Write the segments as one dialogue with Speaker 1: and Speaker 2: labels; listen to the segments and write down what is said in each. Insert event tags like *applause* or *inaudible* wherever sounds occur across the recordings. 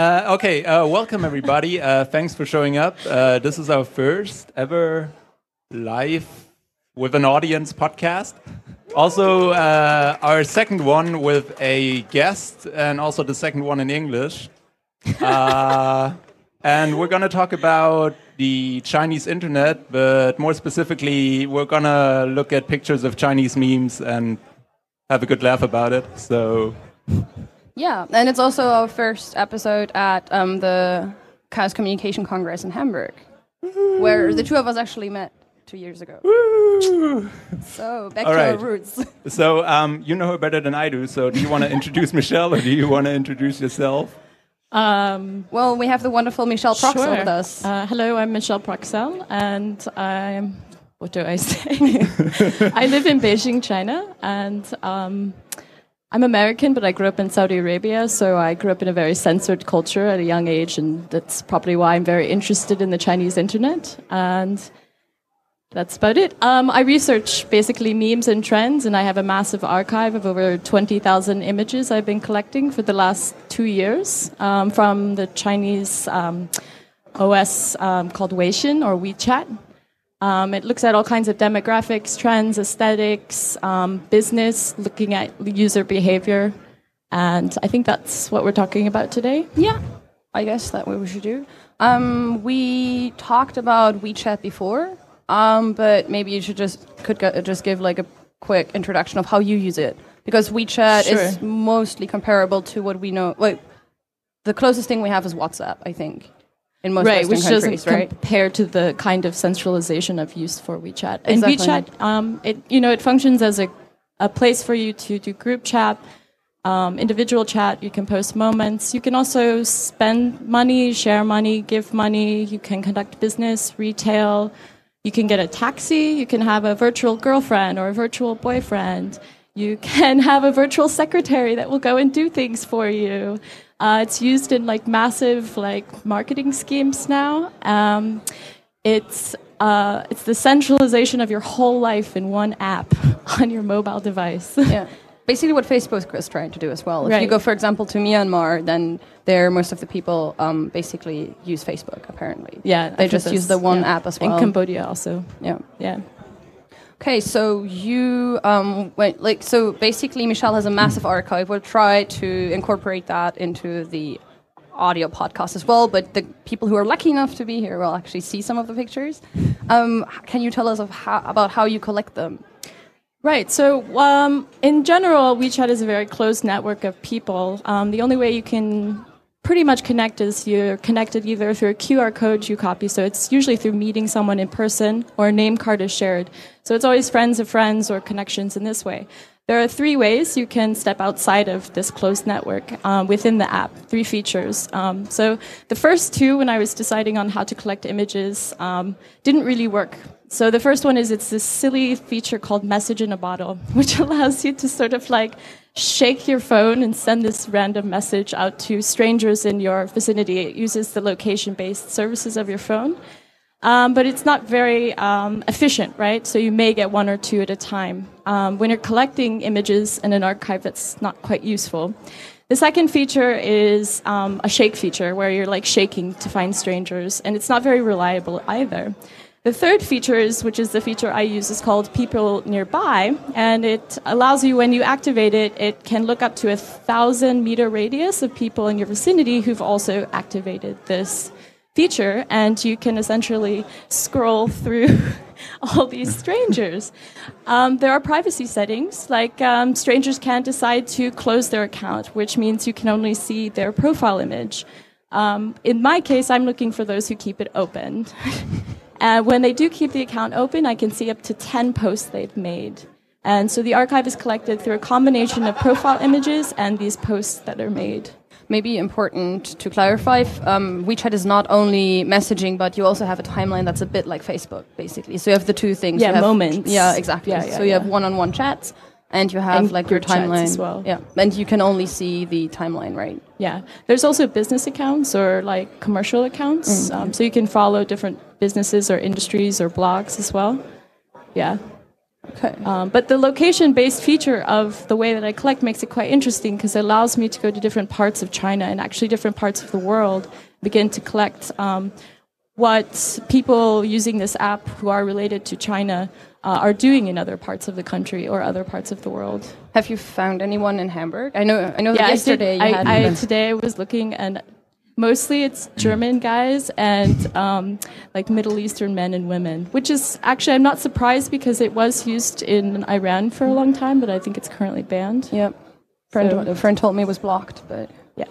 Speaker 1: Uh, okay, uh, welcome everybody. Uh, thanks for showing up. Uh, this is our first ever live with an audience podcast. Also, uh, our second one with a guest, and also the second one in English. Uh, *laughs* and we're going to talk about the Chinese internet, but more specifically, we're going to look at pictures of Chinese memes and have a good laugh about it. So.
Speaker 2: Yeah, and it's also our first episode at um, the Chaos Communication Congress in Hamburg, where the two of us actually met two years ago.
Speaker 1: Woo!
Speaker 2: So back
Speaker 1: All
Speaker 2: to our roots. *laughs*
Speaker 1: So um, you know her better than I do. So do you want to introduce Michelle or do you want to introduce yourself?
Speaker 3: Um,
Speaker 2: well, we have the wonderful Michelle Proksell
Speaker 3: sure.
Speaker 2: with us.
Speaker 3: Uh, hello, I'm Michelle Proksell, and I'm. What do I *laughs* say? *laughs* I live in Beijing, China, and um, I'm American, but I grew up in Saudi Arabia, so I grew up in a very censored culture at a young age, and that's probably why I'm very interested in the Chinese internet. And that's about it. Um, I research basically memes and trends, and I have a massive archive of over 20,000 images I've been collecting for the last two years um, from the Chinese um, OS um, called Weixin or WeChat. Um, it looks at all kinds of demographics, trends, aesthetics, um, business, looking at user behavior. And I think that's what we're talking about today.
Speaker 2: Yeah, I guess that what we should do. Um, we talked about WeChat before, um, but maybe you should just could go, just give like a quick introduction of how you use it because WeChat is mostly comparable to what we know. Like the closest thing we have is WhatsApp, I think, in most
Speaker 3: right,
Speaker 2: Western
Speaker 3: which
Speaker 2: countries,
Speaker 3: doesn't
Speaker 2: right?
Speaker 3: compare to the kind of centralization of use for WeChat. And
Speaker 2: Exactly.
Speaker 3: WeChat, um, it you know, it functions as a, a place for you to do group chat, um, individual chat. You can post moments. You can also spend money, share money, give money. You can conduct business, retail. You can get a taxi. You can have a virtual girlfriend or a virtual boyfriend. You can *laughs* have a virtual secretary that will go and do things for you. Uh, it's used in like massive like marketing schemes now. Um, it's uh, it's the centralization of your whole life in one app *laughs* on your mobile device. *laughs*
Speaker 2: yeah. Basically, what Facebook is trying to do as well. If you go, for example, to Myanmar, then there most of the people um, basically use Facebook. Apparently,
Speaker 3: yeah,
Speaker 2: they just use the one
Speaker 3: yeah.
Speaker 2: app as well.
Speaker 3: In Cambodia also.
Speaker 2: yeah.
Speaker 3: Yeah.
Speaker 2: Okay, so you um, went like so. Basically, Michelle has a massive archive. We'll try to incorporate that into the audio podcast as well. But the people who are lucky enough to be here will actually see some of the pictures. Um, can you tell us how, about how you collect them?
Speaker 3: Right. So, um, in general, WeChat is a very closed network of people. Um, the only way you can pretty much connect is you're connected either through a QR code you copy. So it's usually through meeting someone in person or a name card is shared. So it's always friends of friends or connections in this way. There are three ways you can step outside of this closed network um, within the app, three features. Um, so the first two, when I was deciding on how to collect images, um, didn't really work. So the first one is it's this silly feature called message in a bottle, *laughs* which allows you to sort of like shake your phone and send this random message out to strangers in your vicinity. It uses the location based services of your phone. Um, but it's not very um, efficient, right? So you may get one or two at a time. Um, when you're collecting images in an archive, that's not quite useful. The second feature is um, a shake feature, where you're like shaking to find strangers, and it's not very reliable either. The third feature is, which is the feature I use, is called People Nearby, and it allows you, when you activate it, it can look up to a thousand meter radius of people in your vicinity who've also activated this feature, and you can essentially scroll through *laughs* all these strangers. Um, there are privacy settings, like um, strangers can decide to close their account, which means you can only see their profile image. Um, in my case, I'm looking for those who keep it open. *laughs* and when they do keep the account open, I can see up to 10 posts they've made. And so the archive is collected through a combination of profile images and these posts that are made.
Speaker 2: Maybe important to clarify, um, WeChat is not only messaging, but you also have a timeline that's a bit like Facebook, basically. So you have the two things.
Speaker 3: Yeah,
Speaker 2: You have-
Speaker 3: moments.
Speaker 2: Yeah, exactly.
Speaker 3: Yeah, yeah,
Speaker 2: so you have one-on-one chats, and you have
Speaker 3: And
Speaker 2: like your timeline
Speaker 3: as well.
Speaker 2: Yeah, and you can only see the timeline, right?
Speaker 3: Yeah, there's also business accounts or like commercial accounts, um, so you can follow different businesses or industries or blogs as well. Yeah,
Speaker 2: Okay.
Speaker 3: Um, but the location-based feature of the way that I collect makes it quite interesting because it allows me to go to different parts of China and actually different parts of the world, begin to collect um, what people using this app who are related to China uh, are doing in other parts of the country or other parts of the world.
Speaker 2: Have you found anyone in Hamburg? I know. I know.
Speaker 3: Yeah,
Speaker 2: that
Speaker 3: I
Speaker 2: yesterday
Speaker 3: did,
Speaker 2: you
Speaker 3: I. I, today I was looking and mostly it's German guys and um, like Middle Eastern men and women, which is actually I'm not surprised because it was used in Iran for a long time, but I think it's currently banned.
Speaker 2: Yep. Friend,
Speaker 3: So-
Speaker 2: a friend told me it was blocked, but
Speaker 3: Yeah.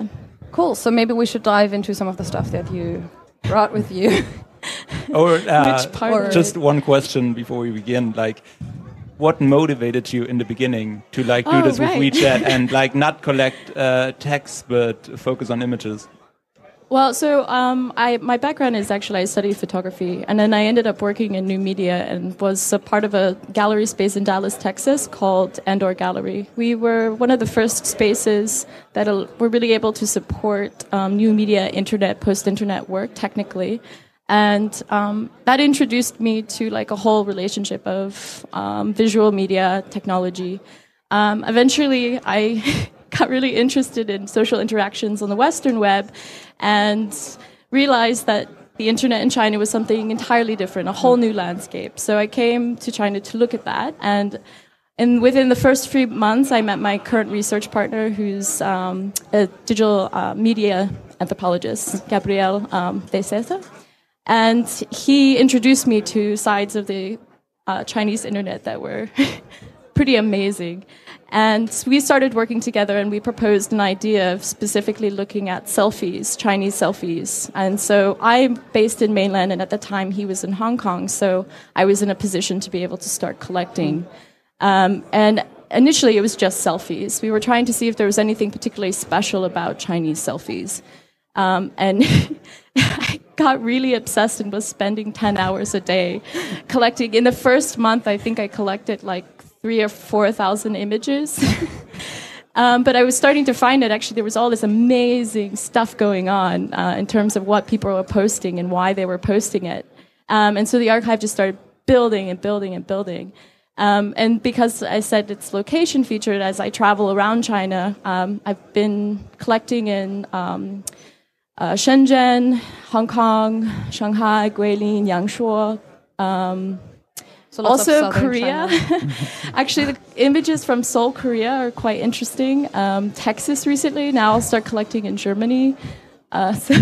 Speaker 2: cool. So maybe we should dive into some of the stuff that you brought with you. *laughs* *laughs*
Speaker 1: Or uh,
Speaker 3: Which part?
Speaker 2: or-
Speaker 1: just one question before we begin, like. What motivated you in the beginning to like do
Speaker 3: Oh,
Speaker 1: this with. WeChat and *laughs* like not collect uh, text but focus on images?
Speaker 3: Well, so um, I my background is actually I studied photography, and then I ended up working in new media and was a part of a gallery space in Dallas, Texas, called Andor Gallery. We were one of the first spaces that were really able to support um, new media, internet, post-internet work technically, and um, that introduced me to like a whole relationship of um, visual media technology. Um, eventually, I *laughs* got really interested in social interactions on the Western web and realized that the internet in China was something entirely different, a whole new landscape. So I came to China to look at that. And and within the first three months, I met my current research partner, who's um, a digital uh, media anthropologist, Gabriel um, de Seta. And he introduced me to sides of the uh, Chinese internet that were *laughs* pretty amazing. And we started working together and we proposed an idea of specifically looking at selfies, Chinese selfies. And so I'm based in mainland, and at the time he was in Hong Kong, so I was in a position to be able to start collecting. Um, and initially it was just selfies. We were trying to see if there was anything particularly special about Chinese selfies. Um, and *laughs* I got really obsessed and was spending 10 hours a day collecting. In the first month, I think I collected like three or 4,000 images. *laughs* um, but I was starting to find that actually there was all this amazing stuff going on uh, in terms of what people were posting and why they were posting it. Um, and so the archive just started building and building and building. Um, and because I said it's location featured, as I travel around China, um, I've been collecting in um, uh, Shenzhen, Hong Kong, Shanghai, Guilin, Yangshuo, um,
Speaker 2: So
Speaker 3: also Korea. *laughs* Actually, the images from Seoul, Korea are quite interesting. Um, Texas recently. Now I'll start collecting in Germany. Uh, *laughs* so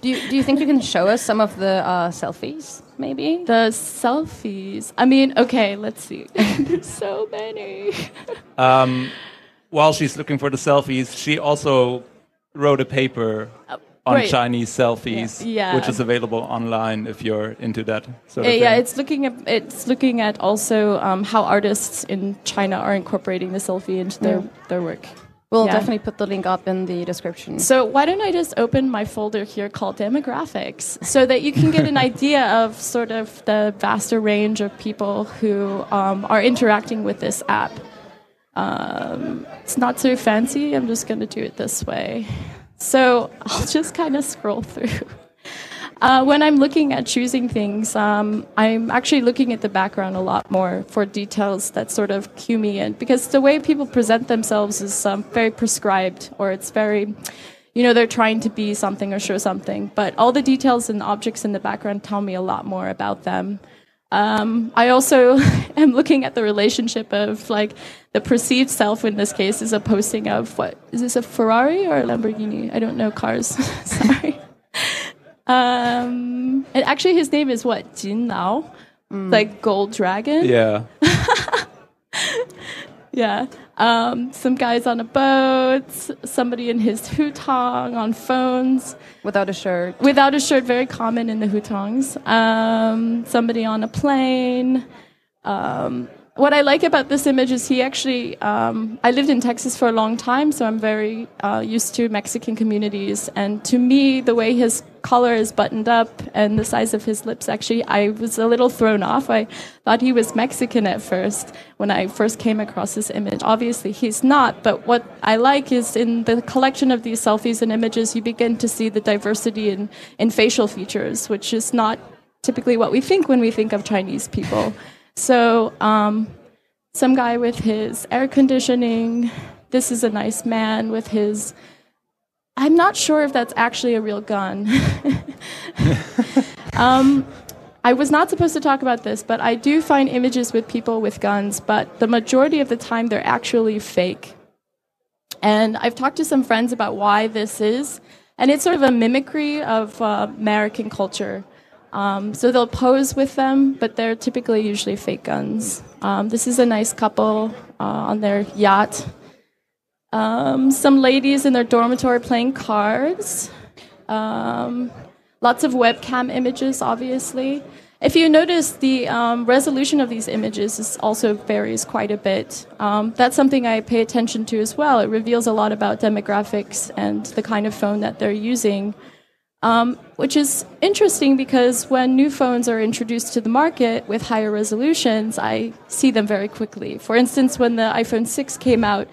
Speaker 2: Do you do you think you can show us some of the uh, selfies? Maybe.
Speaker 3: the selfies. I mean, okay, let's see. *laughs* There's so many.
Speaker 1: Um, while she's looking for the selfies, she also wrote a paper on
Speaker 3: right.
Speaker 1: Chinese selfies,
Speaker 3: Yeah.
Speaker 1: which is available online if you're into that sort of
Speaker 3: yeah,
Speaker 1: thing.
Speaker 3: it's looking at it's looking at also um, how artists in China are incorporating the selfie into their their work.
Speaker 2: We'll
Speaker 3: Yeah.
Speaker 2: definitely put the link up in the description.
Speaker 3: So why don't I just open my folder here called demographics so that you can get an *laughs* idea of sort of the vaster range of people who um, are interacting with this app. Um, it's not so fancy. I'm just going to do it this way. So I'll *laughs* just kind of scroll through. Uh, when I'm looking at choosing things, um, I'm actually looking at the background a lot more for details that sort of cue me in. Because the way people present themselves is um, very prescribed, or it's very, you know, they're trying to be something or show something. But all the details and objects in the background tell me a lot more about them. Um, I also *laughs* am looking at the relationship of like the perceived self in this case is a posting of what is this a Ferrari or a Lamborghini? I don't know cars. *laughs* Sorry. Um, and actually, his name is what Jin Nao, like Gold Dragon.
Speaker 1: yeah. *laughs*
Speaker 3: Yeah. Um, some guys on a boat, somebody in his hutong on phones
Speaker 2: Without a shirt.
Speaker 3: without a shirt, very common in the hutongs. Um, somebody on a plane. Um, what I like about this image is he actually. Um, I lived in Texas for a long time, so I'm very uh, used to Mexican communities. And to me, the way his collar is buttoned up and the size of his lips, actually, I was a little thrown off. I thought he was Mexican at first when I first came across this image. Obviously, he's not. But what I like is in the collection of these selfies and images, you begin to see the diversity in, in facial features, which is not typically what we think when we think of Chinese people. So, um, some guy with his air conditioning. This is a nice man with his. I'm not sure if that's actually a real gun. *laughs* um, I was not supposed to talk about this, but I do find images with people with guns, but the majority of the time they're actually fake. And I've talked to some friends about why this is, and it's sort of a mimicry of uh, American culture. Um, so they'll pose with them, but they're typically usually fake guns. Um, this is a nice couple uh, on their yacht. Um, some ladies in their dormitory playing cards. Um, lots of webcam images, obviously. If you notice, the um, resolution of these images is also varies quite a bit. Um, that's something I pay attention to as well. It reveals a lot about demographics and the kind of phone that they're using. Um, which is interesting because when new phones are introduced to the market with higher resolutions, I see them very quickly. For instance, when the iPhone 6 came out,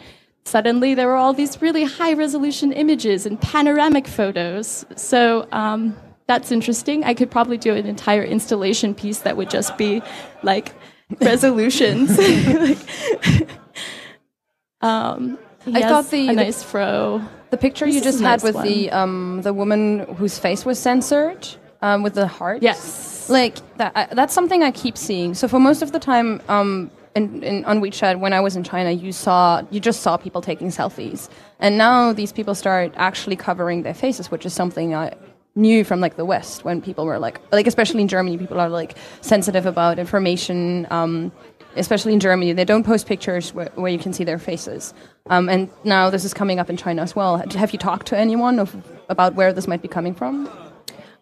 Speaker 3: suddenly there were all these really high resolution images and panoramic photos. So um, that's interesting. I could probably do an entire installation piece that would just be like *laughs* resolutions. *laughs* like, *laughs* um,
Speaker 2: I thought the
Speaker 3: a nice fro.
Speaker 2: The picture
Speaker 3: This
Speaker 2: you just had
Speaker 3: nice
Speaker 2: with
Speaker 3: one.
Speaker 2: the um, the woman whose face was censored um, with the heart.
Speaker 3: Yes.
Speaker 2: Like that. I, that's something I keep seeing. So for most of the time, um, in, in, on WeChat, when I was in China, you saw you just saw people taking selfies, and now these people start actually covering their faces, which is something I knew from like the West when people were like like especially in Germany, people are like sensitive about information. Um, especially in Germany, they don't post pictures where, where you can see their faces. Um, and now this is coming up in China as well. Have you talked to anyone of, about where this might be coming from?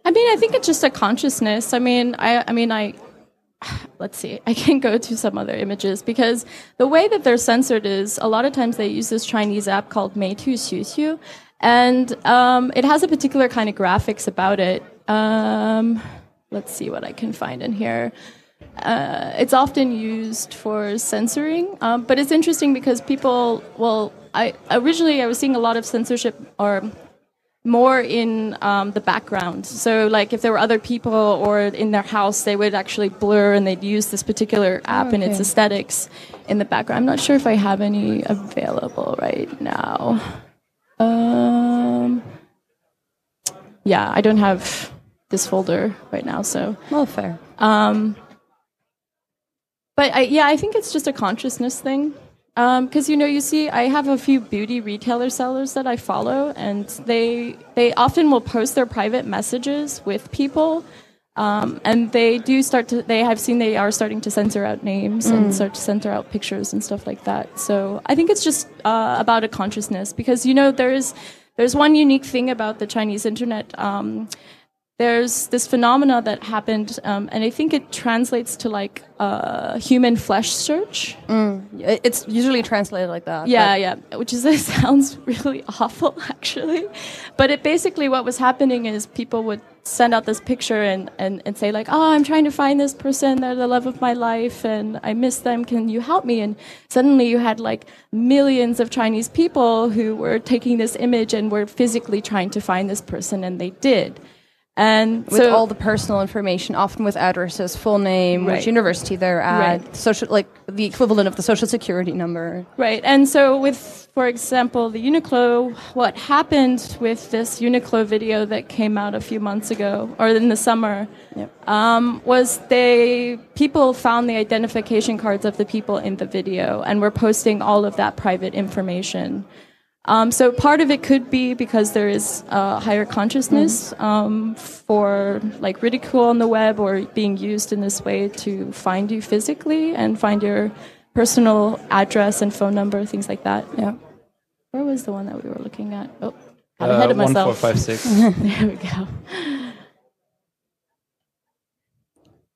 Speaker 3: I mean, I think it's just a consciousness. I mean, I, I mean, I. *sighs* Let's see. I can go to some other images because the way that they're censored is a lot of times they use this Chinese app called Meitu Xiuxiu, and um, it has a particular kind of graphics about it. Um, let's see what I can find in here. Uh, it's often used for censoring, um, but it's interesting because people. Well, I originally I was seeing a lot of censorship or more in um, the background. So, like, if there were other people or in their house, they would actually blur and they'd use this particular app and its aesthetics in the background. I'm not sure if I have any available right now. Um, yeah, I don't have this folder right now, so.
Speaker 2: Well, fair.
Speaker 3: Um, but I, yeah, I think it's just a consciousness thing. Because you know, you see, I have a few beauty retailer sellers that I follow, and they they often will post their private messages with people, um, and they do start to. They have seen they are starting to censor out names and start to censor out pictures and stuff like that. So I think it's just uh, about a consciousness because you know there is there's one unique thing about the Chinese internet. Um, there's this phenomena that happened, um, and I think it translates to like uh, human flesh search.
Speaker 2: It- It's usually translated like that.
Speaker 3: Yeah, yeah, which is *laughs* it sounds really *laughs* awful actually, but it basically what was happening is people would send out this picture and, and, and say like, oh, I'm trying to find this person, they're the love of my life, and I miss them. Can you help me? And suddenly you had like millions of Chinese people who were taking this image and were physically trying to find this person, and they did. And
Speaker 2: with
Speaker 3: so
Speaker 2: all the personal information, often with addresses, full name,
Speaker 3: Right.
Speaker 2: which university they're at,
Speaker 3: Right.
Speaker 2: social like the equivalent of the social security number.
Speaker 3: Right, and so with, for example, the Uniqlo, what happened with this Uniqlo video that came out a few months ago, or in the summer,
Speaker 2: Yep.
Speaker 3: um, was they people found the identification cards of the people in the video and were posting all of that private information. Um, so part of it could be because there is uh, higher consciousness um, for like ridicule on the web or being used in this way to find you physically and find your personal address and phone number, things like that.
Speaker 2: Yeah.
Speaker 3: Where was the one that we were looking at? Oh, got
Speaker 1: Uh,
Speaker 3: ahead of
Speaker 1: one, four,
Speaker 3: myself.
Speaker 1: five, six. *laughs*
Speaker 3: there we go.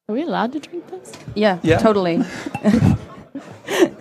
Speaker 3: Are we allowed to drink this?
Speaker 2: Yeah,
Speaker 1: Yeah.
Speaker 2: totally. *laughs* *laughs*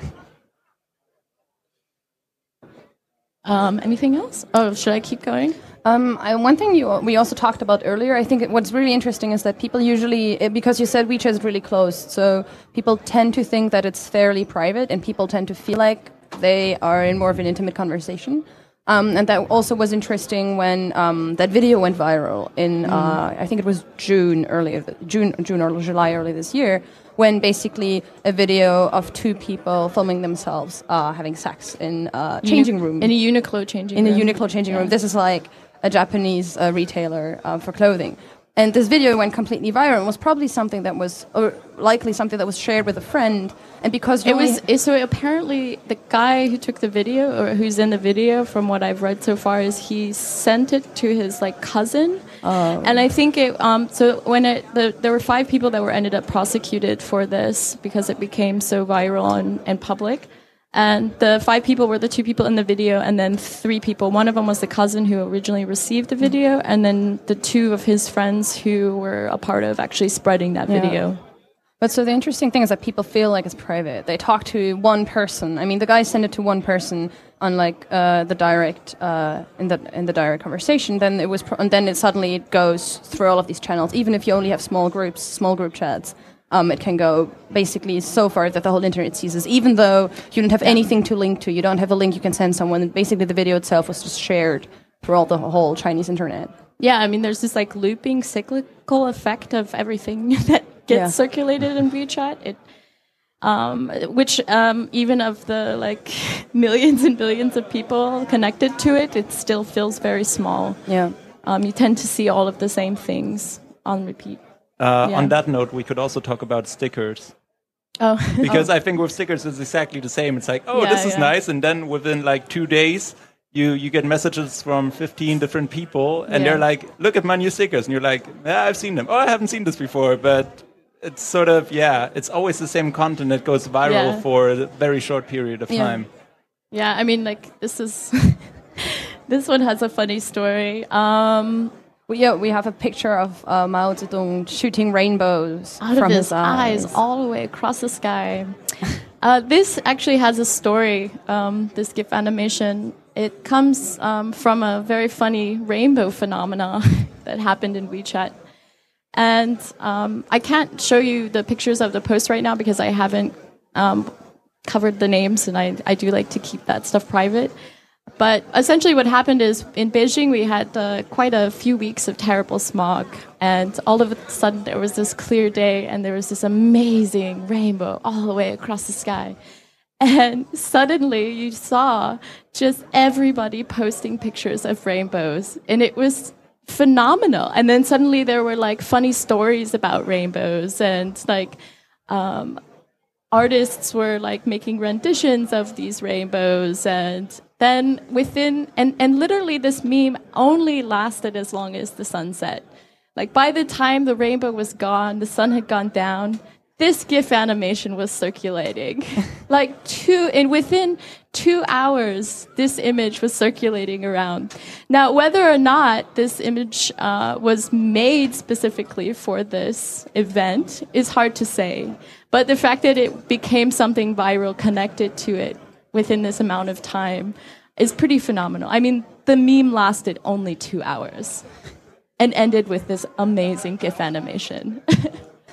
Speaker 3: Um, anything else? Oh, should I keep going?
Speaker 2: Um, I, one thing you, we also talked about earlier, I think what's really interesting is that people usually, eh, because you said WeChat is really closed, so people tend to think that it's fairly private, and people tend to feel like they are in more of an intimate conversation. Um, and that also was interesting when um, that video went viral in, uh, I think it was June earlier, June, June or July early this year, when basically a video of two people filming themselves uh, having sex in a changing room.
Speaker 3: in a Uniqlo changing
Speaker 2: in
Speaker 3: room.
Speaker 2: a Uniqlo changing room. This is like a Japanese uh, retailer uh, for clothing. And this video went completely viral and was probably something that was, or likely something that was shared with a friend. And because you
Speaker 3: It was so apparently the guy who took the video or who's in the video, from what I've read so far, is he sent it to his like cousin,
Speaker 2: Oh.
Speaker 3: and I think it. Um, so when it the, there were five people that were ended up prosecuted for this because it became so viral and, and public. And the five people were the two people in the video, and then three people. One of them was the cousin who originally received the video, and then the two of his friends who were a part of actually spreading that
Speaker 2: Yeah.
Speaker 3: video.
Speaker 2: But so the interesting thing is that people feel like it's private. They talk to one person. I mean, the guy sent it to one person, unlike uh, the direct uh, in the in the direct conversation. Then it was, pro- and then it suddenly it goes through all of these channels. Even if you only have small groups, small group chats, um, it can go basically so far that the whole internet seizes. Even though you don't have anything to link to, you don't have a link you can send someone. Basically, the video itself was just shared throughout the whole Chinese internet.
Speaker 3: Yeah, I mean, there's this like looping cyclical effect of everything *laughs* that gets
Speaker 2: Yeah.
Speaker 3: circulated in WeChat. It, um, which um, even of the like *laughs* millions and billions of people connected to it, it still feels very small.
Speaker 2: Yeah.
Speaker 3: Um, you tend to see all of the same things on repeat.
Speaker 1: Uh,
Speaker 3: Yeah.
Speaker 1: On that note, we could also talk about stickers. *laughs*
Speaker 3: Oh,
Speaker 1: Because I think with stickers it's exactly the same. It's like, oh,
Speaker 3: Yeah,
Speaker 1: this is nice, and then within like two days, you you get messages from 15 different people, and they're like, look at my new stickers, and you're like, yeah, I've seen them. Oh, I haven't seen this before, but it's sort of yeah, it's always the same content that goes viral for a very short period of time.
Speaker 3: yeah. I mean, like this is *laughs* this one has a funny story. Um,
Speaker 2: We, yeah, we have a picture of uh, Mao Zedong shooting rainbows
Speaker 3: out
Speaker 2: from
Speaker 3: of his,
Speaker 2: eyes.
Speaker 3: eyes all the way across the sky. *laughs* uh, this actually has a story. Um, this GIF animation. It comes um, from a very funny rainbow phenomena *laughs* that happened in WeChat. And um, I can't show you the pictures of the post right now because I haven't um, covered the names, and I, I do like to keep that stuff private. But essentially, what happened is in Beijing, we had uh, quite a few weeks of terrible smog. And all of a sudden, there was this clear day, and there was this amazing rainbow all the way across the sky. And *laughs* suddenly, you saw just everybody posting pictures of rainbows. And it was phenomenal. And then suddenly, there were like funny stories about rainbows and like, um, artists were like making renditions of these rainbows and then within and, and literally this meme only lasted as long as the sunset like by the time the rainbow was gone the sun had gone down this gif animation was circulating. *laughs* Like two and within two hours this image was circulating around. Now whether or not this image uh, was made specifically for this event is hard to say but the fact that it became something viral connected to it within this amount of time is pretty phenomenal i mean the meme lasted only two hours and ended with this amazing gif animation *laughs*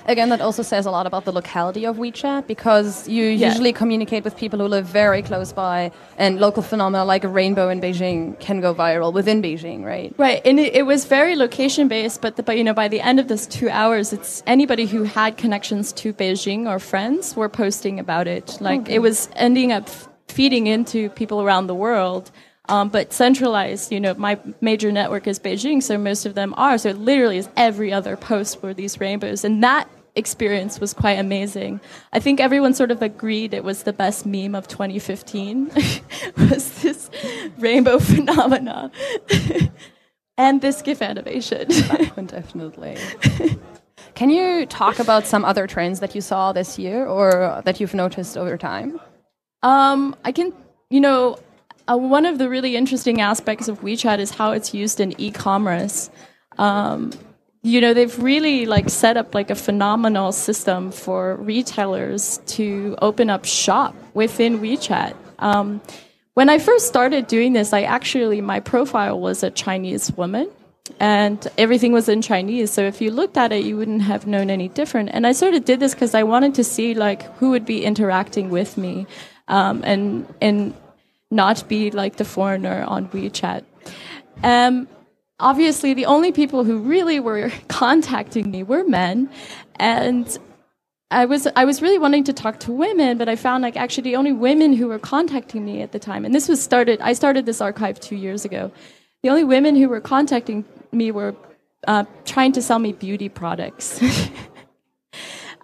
Speaker 2: Again, that also says a lot about the locality of WeChat because you
Speaker 3: Yeah.
Speaker 2: usually communicate with people who live very close by, and local phenomena like a rainbow in Beijing can go viral within Beijing, right?
Speaker 3: Right, and it, it was very location based, but the, but you know by the end of this two hours, it's anybody who had connections to Beijing or friends were posting about it. Like it was ending up feeding into people around the world. Um, but centralized, you know, my major network is Beijing, so most of them are. So it literally is every other post were these rainbows, and that experience was quite amazing. I think everyone sort of agreed it was the best meme of 2015 *laughs* was this rainbow *laughs* phenomena *laughs* and this GIF animation.
Speaker 2: Definitely. Can you talk about some other trends that you saw this year or that you've noticed over time?
Speaker 3: Um, I can, you know, uh, one of the really interesting aspects of WeChat is how it's used in e-commerce. Um, you know, they've really like set up like a phenomenal system for retailers to open up shop within WeChat. Um, when I first started doing this, I actually my profile was a Chinese woman, and everything was in Chinese. So if you looked at it, you wouldn't have known any different. And I sort of did this because I wanted to see like who would be interacting with me, um, and and not be like the foreigner on WeChat. Um, obviously, the only people who really were *laughs* contacting me were men, and I was I was really wanting to talk to women, but I found like actually the only women who were contacting me at the time, and this was started. I started this archive two years ago. The only women who were contacting me were uh, trying to sell me beauty products. *laughs*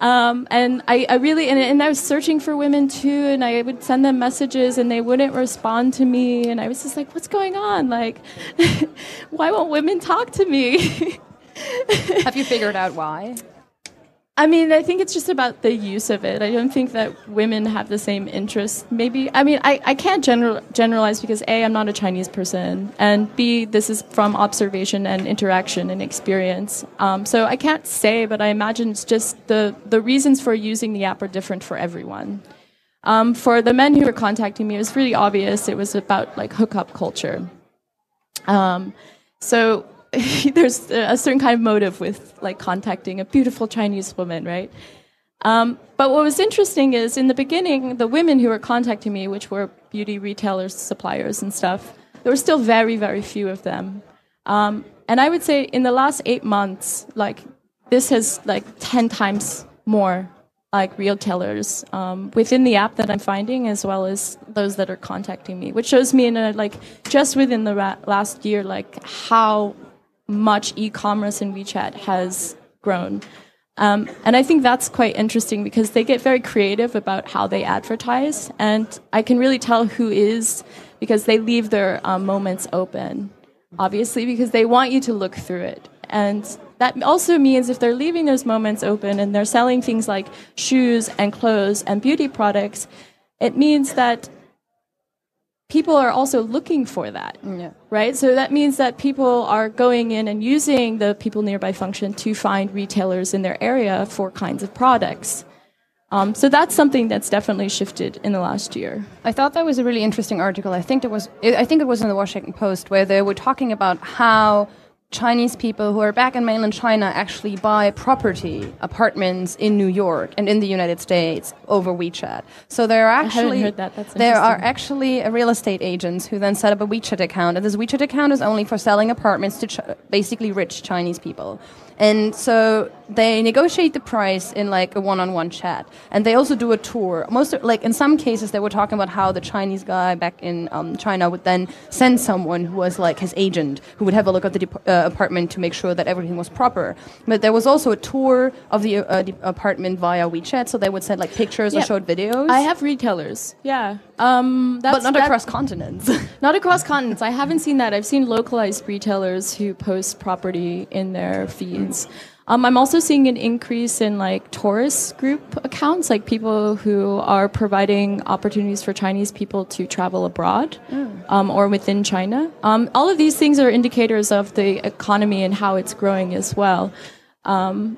Speaker 3: um, and I, I really and, and I was searching for women too, and I would send them messages, and they wouldn't respond to me, and I was just like, "What's going on? Like, *laughs* why won't women talk to me?" *laughs*
Speaker 2: Have you figured out why?
Speaker 3: I mean, I think it's just about the use of it. I don't think that women have the same interest. Maybe, I mean, I, I can't general, generalize because A, I'm not a Chinese person, and B, this is from observation and interaction and experience. Um, so I can't say, but I imagine it's just the, the reasons for using the app are different for everyone. Um, for the men who were contacting me, it was really obvious it was about like hookup culture. Um, so *laughs* there's a certain kind of motive with like contacting a beautiful Chinese woman, right? Um, but what was interesting is in the beginning, the women who were contacting me, which were beauty retailers, suppliers, and stuff, there were still very, very few of them. Um, and I would say in the last eight months, like this has like ten times more like retailers um, within the app that I'm finding, as well as those that are contacting me, which shows me in a like just within the ra- last year, like how much e-commerce in WeChat has grown. Um, and I think that's quite interesting because they get very creative about how they advertise, and I can really tell who is because they leave their um, moments open, obviously, because they want you to look through it. And that also means if they're leaving those moments open and they're selling things like shoes and clothes and beauty products, it means that people are also looking for that, yeah. right? So that means that people are going in and using the people nearby function to find retailers in their area for kinds of products. Um, so that's something that's definitely shifted in the last year.
Speaker 2: I thought that was a really interesting article. I think it was. I think it was in the Washington Post where they were talking about how Chinese people who are back in mainland China actually buy property, apartments in New York and in the United States over WeChat. So there are actually there are actually real estate agents who then set up a WeChat account, and this WeChat account is only for selling apartments to ch- basically rich Chinese people. And so they negotiate the price in like a one-on-one chat, and they also do a tour. Most like in some cases, they were talking about how the Chinese guy back in um, China would then send someone who was like his agent, who would have a look at the uh, apartment to make sure that everything was proper. But there was also a tour of the, uh, the apartment via WeChat, so they would send like pictures yeah. or showed videos.
Speaker 3: I have retailers, yeah,
Speaker 2: um, but not across continents. *laughs*
Speaker 3: not across continents. I haven't seen that. I've seen localized retailers who post property in their feeds. Um, I'm also seeing an increase in like tourist group accounts, like people who are providing opportunities for Chinese people to travel abroad mm. um, or within China. Um, all of these things are indicators of the economy and how it's growing as well. Um,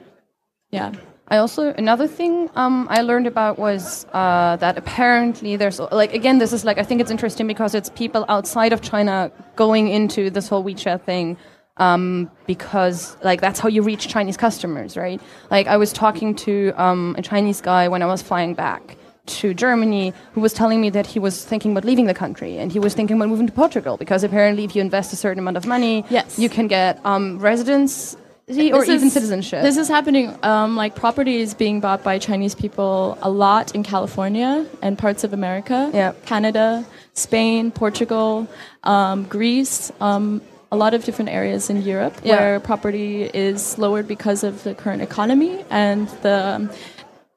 Speaker 3: yeah.
Speaker 2: I also another thing um, I learned about was uh, that apparently there's like again this is like I think it's interesting because it's people outside of China going into this whole WeChat thing um, because like that's how you reach Chinese customers, right? Like I was talking to um, a Chinese guy when I was flying back to Germany who was telling me that he was thinking about leaving the country and he was thinking about moving to Portugal because apparently if you invest a certain amount of money,
Speaker 3: yes.
Speaker 2: you can get um, residence or even citizenship.
Speaker 3: This is happening. Um, like property is being bought by Chinese people a lot in California and parts of America,
Speaker 2: yeah.
Speaker 3: Canada, Spain, Portugal, um, Greece. Um, a lot of different areas in Europe yeah. where property is lowered because of the current economy, and the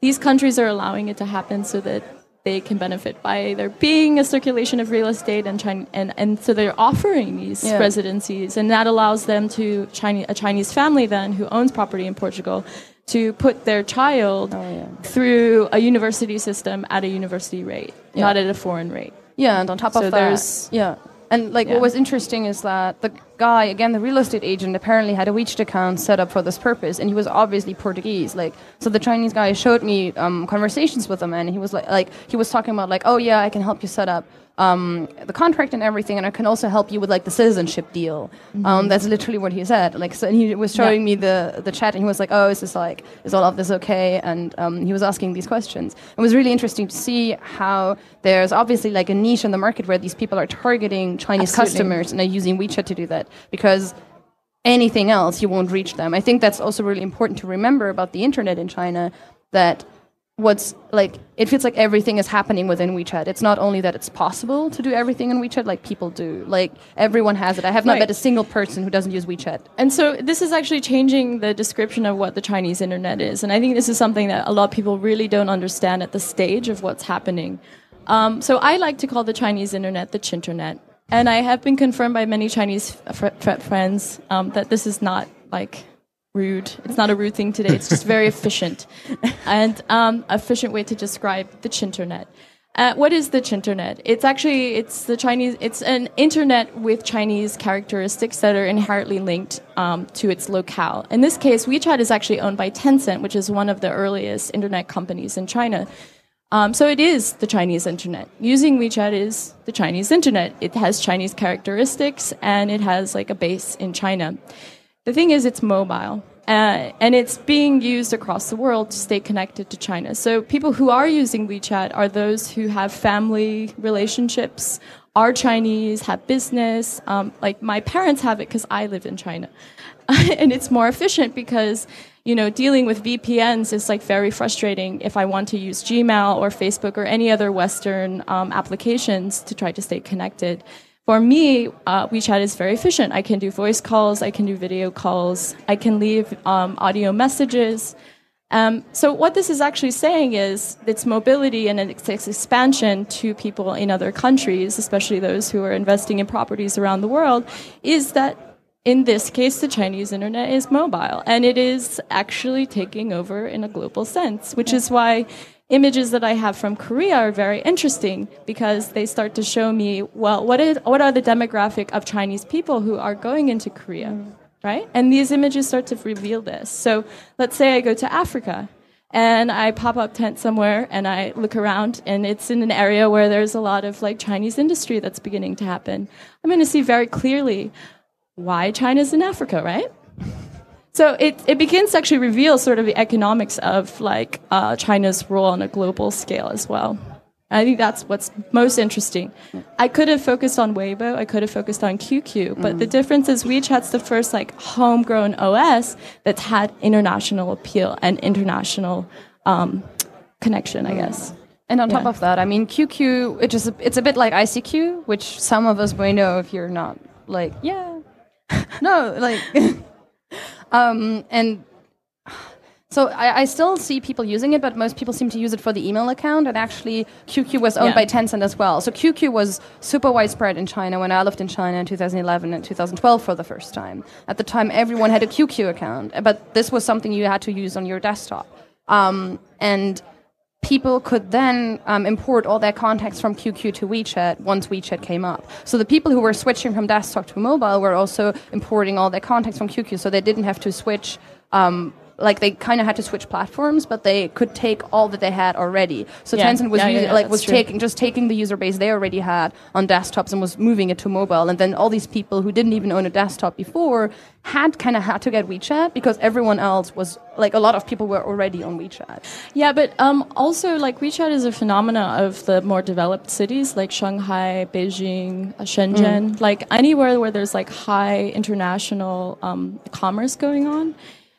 Speaker 3: these countries are allowing it to happen so that they can benefit by there being a circulation of real estate and China, and, and so they're offering these yeah. residencies and that allows them to Chinese, a Chinese family then who owns property in Portugal to put their child oh, yeah. through a university system at a university rate, yeah. not at a foreign rate.
Speaker 2: Yeah, and on top
Speaker 3: so
Speaker 2: of
Speaker 3: that,
Speaker 2: yeah, and like what was interesting is that the guy, again, the real estate agent, apparently had a WeChat account set up for this purpose, and he was obviously Portuguese. Like, so the Chinese guy showed me um, conversations with him, and he was like, like he was talking about like, oh yeah, I can help you set up um, the contract and everything, and I can also help you with like the citizenship deal. Um, mm-hmm. Um, that's literally what he said. Like, so he was showing yeah. me the the chat, and he was like, "Oh, is this like is all of this okay?" And um, he was asking these questions. It was really interesting to see how there's obviously like a niche in the market where these people are targeting Chinese Absolutely. customers and are using WeChat to do that because anything else you won't reach them. I think that's also really important to remember about the internet in China that what's like it feels like everything is happening within WeChat. It's not only that it's possible to do everything in WeChat like people do. Like everyone has it. I have not
Speaker 3: Right.
Speaker 2: met a single person who doesn't use WeChat.
Speaker 3: And so this is actually changing the description of what the Chinese internet is. And I think this is something that a lot of people really don't understand at the stage of what's happening. Um, so I like to call the Chinese internet the Chinternet. And I have been confirmed by many Chinese fr- fr- friends um, that this is not like rude. It's not a rude thing today. It's just very *laughs* efficient and um, efficient way to describe the Chinternet. Uh, what is the Chinternet? It's actually it's the Chinese. It's an internet with Chinese characteristics that are inherently linked um, to its locale. In this case, WeChat is actually owned by Tencent, which is one of the earliest internet companies in China. Um, so it is the Chinese internet. Using WeChat is the Chinese internet. It has Chinese characteristics and it has like a base in China. The thing is, it's mobile. Uh, and it's being used across the world to stay connected to China. So people who are using WeChat are those who have family relationships, are Chinese, have business. Um, like my parents have it because I live in China, *laughs* and it's more efficient because you know dealing with VPNs is like very frustrating if I want to use Gmail or Facebook or any other Western um, applications to try to stay connected. For me, uh, WeChat is very efficient. I can do voice calls, I can do video calls, I can leave um, audio messages. Um, so what this is actually saying is its mobility and its its expansion to people in other countries, especially those who are investing in properties around the world, is that in this case the Chinese internet is mobile and it is actually taking over in a global sense, which is why images that I have from Korea are very interesting because they start to show me, well, what, is, what are the demographic of Chinese people who are going into Korea, right? And these images start to reveal this. So let's say I go to Africa and I pop up tent somewhere and I look around and it's in an area where there's a lot of like Chinese industry that's beginning to happen. I'm going to see very clearly why China's in Africa, right? So it, it begins to actually reveal sort of the economics of like uh, China's role on a global scale as well. I think that's what's most interesting. I could have focused on Weibo, I could have focused on QQ, but the difference is WeChat's the first like homegrown OS that's had international appeal and international um, connection, I guess.
Speaker 2: And on top of that, I mean, QQ, it just it's a bit like ICQ, which some of us may know if you're not like, yeah, *laughs* no, like, *laughs* um, and so I, I still see people using it, but most people seem to use it for the email account. And actually, QQ was owned
Speaker 3: Yeah.
Speaker 2: by Tencent as well. So QQ was super widespread in China when I lived in China in 2011 and 2012 for the first time. At the time, everyone had a QQ account, but this was something you had to use on your desktop. Um, and people could then um, import all their contacts from QQ to WeChat once WeChat came up. So the people who were switching from desktop to mobile were also importing all their contacts from QQ, so they didn't have to switch. Um, like they kind of had to switch platforms, but they could take all that they had already. So
Speaker 3: Yeah.
Speaker 2: Tencent was
Speaker 3: Yeah,
Speaker 2: using,
Speaker 3: yeah,
Speaker 2: like was
Speaker 3: true.
Speaker 2: taking just taking the user base they already had on desktops and was moving it to mobile. And then all these people who didn't even own a desktop before had kind of had to get WeChat because everyone else was like a lot of people were already on WeChat.
Speaker 3: Yeah, but um, also like WeChat is a phenomena of the more developed cities like Shanghai, Beijing, uh, Shenzhen, like anywhere where there's like high international um, commerce going on.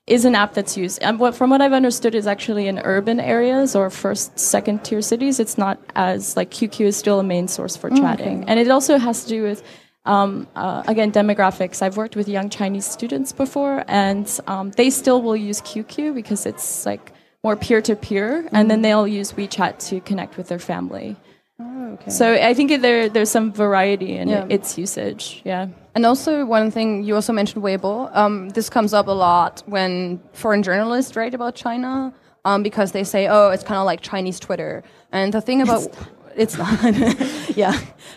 Speaker 3: Is an app that's used. And what, from what I've understood, is actually in urban areas or first, second tier cities. It's not as like QQ is still a main source for chatting, and it also has to do with um, uh, again demographics. I've worked with young Chinese students before, and um, they still will use QQ because it's like more peer to peer, and then they'll use WeChat to connect with their family.
Speaker 2: Okay.
Speaker 3: So I think there there's some variety in
Speaker 2: Yeah.
Speaker 3: its usage. Yeah.
Speaker 2: And also, one thing you also mentioned Weibo. Um, this comes up a lot when foreign journalists write about China um, because they say, "Oh, it's kind of like Chinese Twitter." And the thing about *laughs* it's not, *laughs* yeah,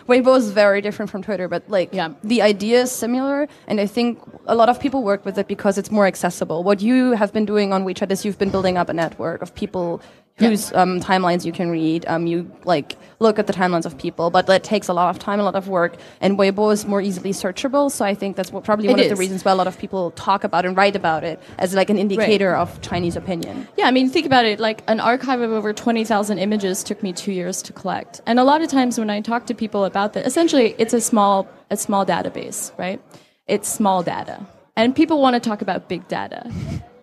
Speaker 2: Weibo is very different from Twitter, but like
Speaker 3: Yeah.
Speaker 2: the idea is similar. And I think a lot of people work with it because it's more accessible. What you have been doing on WeChat is you've been building up a network of people whose um, timelines you can read. Um, you like look at the timelines of people, but that takes a lot of time, a lot of work. And Weibo is more easily searchable, so I think that's what, probably
Speaker 3: It
Speaker 2: one of the reasons why a lot of people talk about and write about it as like an indicator of Chinese opinion.
Speaker 3: Yeah, I mean, think about it. Like an archive of over 20,000 images took me two years to collect. And a lot of times when I talk to people about that, essentially it's a small, a small database, right? It's small data. And people want to talk about big data.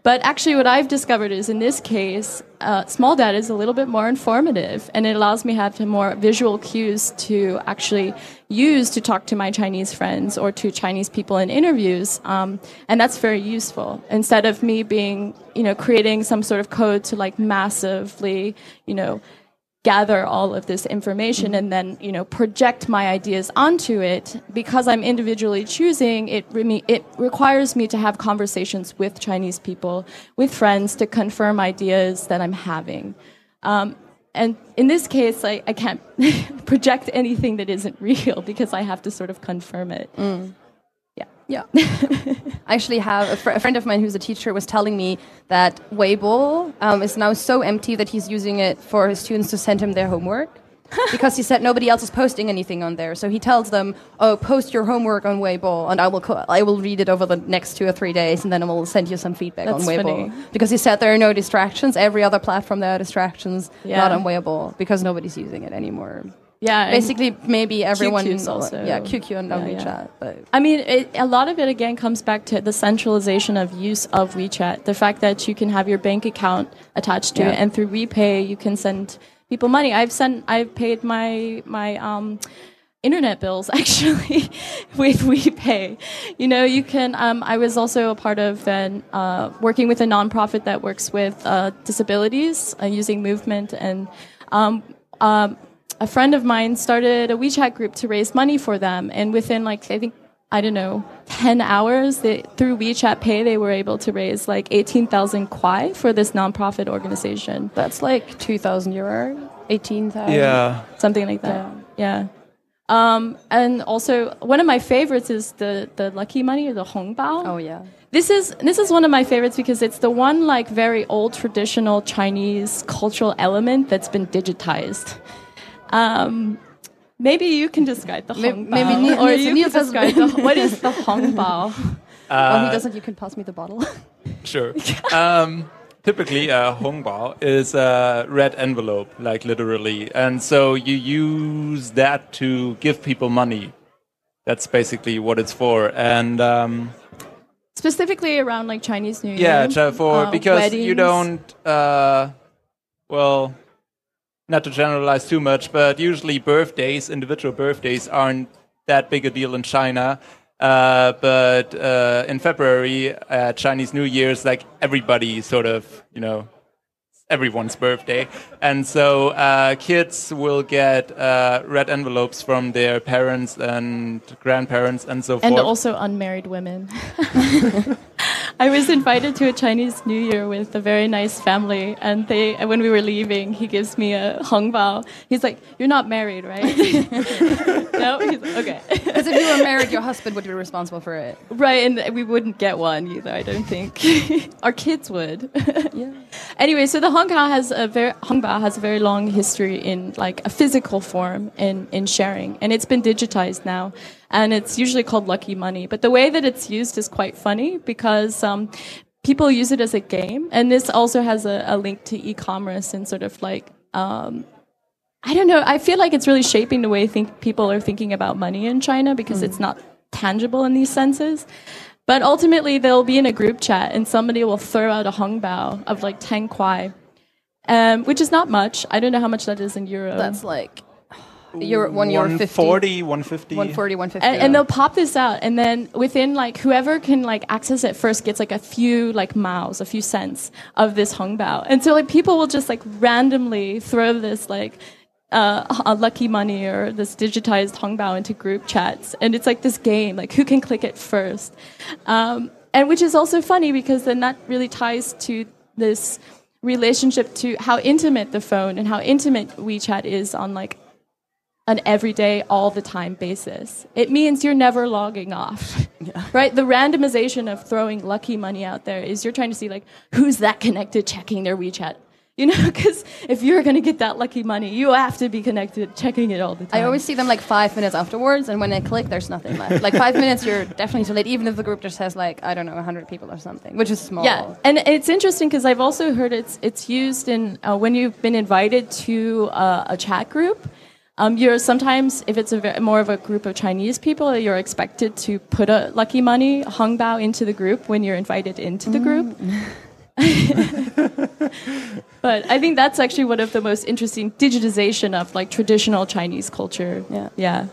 Speaker 3: But actually, what I've discovered is in this case, uh, small data is a little bit more informative and it allows me to have more visual cues to actually use to talk to my Chinese friends or to Chinese people in interviews. Um, and that's very useful. Instead of me being, you know, creating some sort of code to like massively, you know, gather all of this information and then you know project my ideas onto it. Because i'm individually choosing it re- it requires me to have conversations with chinese people with friends to confirm ideas that i'm having. Um, and in this case I, I can't *laughs* project anything that isn't real because i have to sort of confirm it.
Speaker 2: Mm.
Speaker 3: Yeah. *laughs*
Speaker 2: I actually have a, fr- a friend of mine who's a teacher was telling me that Weibo um, is now so empty that he's using it for his students to send him their homework. *laughs* because he said nobody else is posting anything on there, so he tells them, "Oh, post your homework on Weibo, and I will co- I will read it over the next two or three days, and then I will send you some feedback
Speaker 3: That's
Speaker 2: on Weibo."
Speaker 3: funny.
Speaker 2: Because he said there are no distractions. Every other platform there are distractions,
Speaker 3: Yeah.
Speaker 2: not on Weibo, because nobody's using it anymore.
Speaker 3: Yeah
Speaker 2: Basically, maybe everyone,
Speaker 3: QQ's also-
Speaker 2: yeah, QQ and
Speaker 3: Yeah,
Speaker 2: WeChat,
Speaker 3: yeah.
Speaker 2: but
Speaker 3: I mean, it, a lot of it again comes back to the centralization of use of WeChat. The fact that you can have your bank account attached to
Speaker 2: Yeah.
Speaker 3: it, and through WePay, you can send people money. I've sent, I've paid my my um, internet bills *laughs* actually with WePay. You know, you can. Um, I was also a part of an, uh, working with a nonprofit that works with uh, disabilities uh, using movement and. Um, um, a friend of mine started a WeChat group to raise money for them, and within like I think I don't know ten hours, they, through WeChat Pay, they were able to raise like eighteen thousand kwai for this nonprofit organization,
Speaker 2: That's like 2,000 euro, 18,000.
Speaker 1: Yeah.
Speaker 3: something like that. Yeah. Um, and also, one of my favorites is the, the lucky money or the hongbao.
Speaker 2: Oh, yeah.
Speaker 3: This is this is one of my favorites because it's the one like very old traditional Chinese cultural element that's been digitized. Um, maybe you can describe the
Speaker 2: May-
Speaker 3: hongbao,
Speaker 2: maybe Niels-
Speaker 3: or
Speaker 2: Niels-
Speaker 3: you
Speaker 2: Niels
Speaker 3: can describe the, what is the *laughs* hongbao.
Speaker 2: oh, he doesn't. You can pass me the bottle. *laughs*
Speaker 1: Sure. *laughs* um, typically, a hongbao is a red envelope, like literally, and so you use that to give people money. That's basically what it's for, and um,
Speaker 3: Specifically around like Chinese New Year.
Speaker 1: yeah, so for
Speaker 3: uh,
Speaker 1: because you
Speaker 3: weddings.
Speaker 1: don't, uh, well, not to generalize too much, but usually birthdays, individual birthdays, aren't that big a deal in China. Uh, but uh, in February, uh, Chinese New Year's, like everybody sort of, you know, everyone's birthday. And so uh, kids will get uh, red envelopes from their parents and grandparents and so
Speaker 3: and
Speaker 1: forth.
Speaker 3: And also unmarried women. *laughs* I was invited to a Chinese New Year with a very nice family, and they when we were leaving, he gives me a hongbao. He's like, "You're not married, right?" *laughs* *laughs* no, He's like, okay,
Speaker 2: Because if you were married, your husband would be responsible for it.
Speaker 3: right, and we wouldn't get one either. I don't think *laughs* our kids would.
Speaker 2: Yeah.
Speaker 3: Anyway, so the hongbao has a very hongbao has a very long history in like a physical form in in sharing, and it's been digitized now, and it's usually called lucky money. But the way that it's used is quite funny because. Um, People use it as a game, and this also has a, a link to e-commerce and sort of like um, I don't know. I feel like it's really shaping the way think people are thinking about money in China because it's not tangible in these senses. But ultimately, they'll be in a group chat and somebody will throw out a hongbao of like 10 kwai, um, which is not much. I don't know how much that is in euro.
Speaker 2: That's like euro, one euro 50.
Speaker 1: 140, 150.
Speaker 2: 140, 150.
Speaker 3: and, and they'll pop this out, and then within like whoever can like access it first gets like a few like miles, a few cents of this hongbao, and so like people will just like randomly throw this like uh, a lucky money or this digitized hongbao into group chats, and it's like this game, like who can click it first, um, and which is also funny because then that really ties to this relationship to how intimate the phone and how intimate WeChat is on like an everyday, all the time basis. It means you're never logging off. *laughs* Right? The randomization of throwing lucky money out there is you're trying to see like who's that connected checking their WeChat. You know, *laughs* because if you're going to get that lucky money, you have to be connected, checking it all the time.
Speaker 2: I always see them like five minutes afterwards, and when I click, there's nothing left. Like five *laughs* minutes, you're definitely too late, even if the group just has like I don't know, 100 people or something, which is small.
Speaker 3: Yeah, and it's interesting because I've also heard it's it's used in uh, when you've been invited to uh, a chat group. Um, you're sometimes, if it's a ve- more of a group of Chinese people, you're expected to put a lucky money hongbao into the group when you're invited into the group. *laughs* but I think that's actually one of the most interesting digitization of like traditional Chinese culture.
Speaker 2: Yeah.
Speaker 3: Yeah.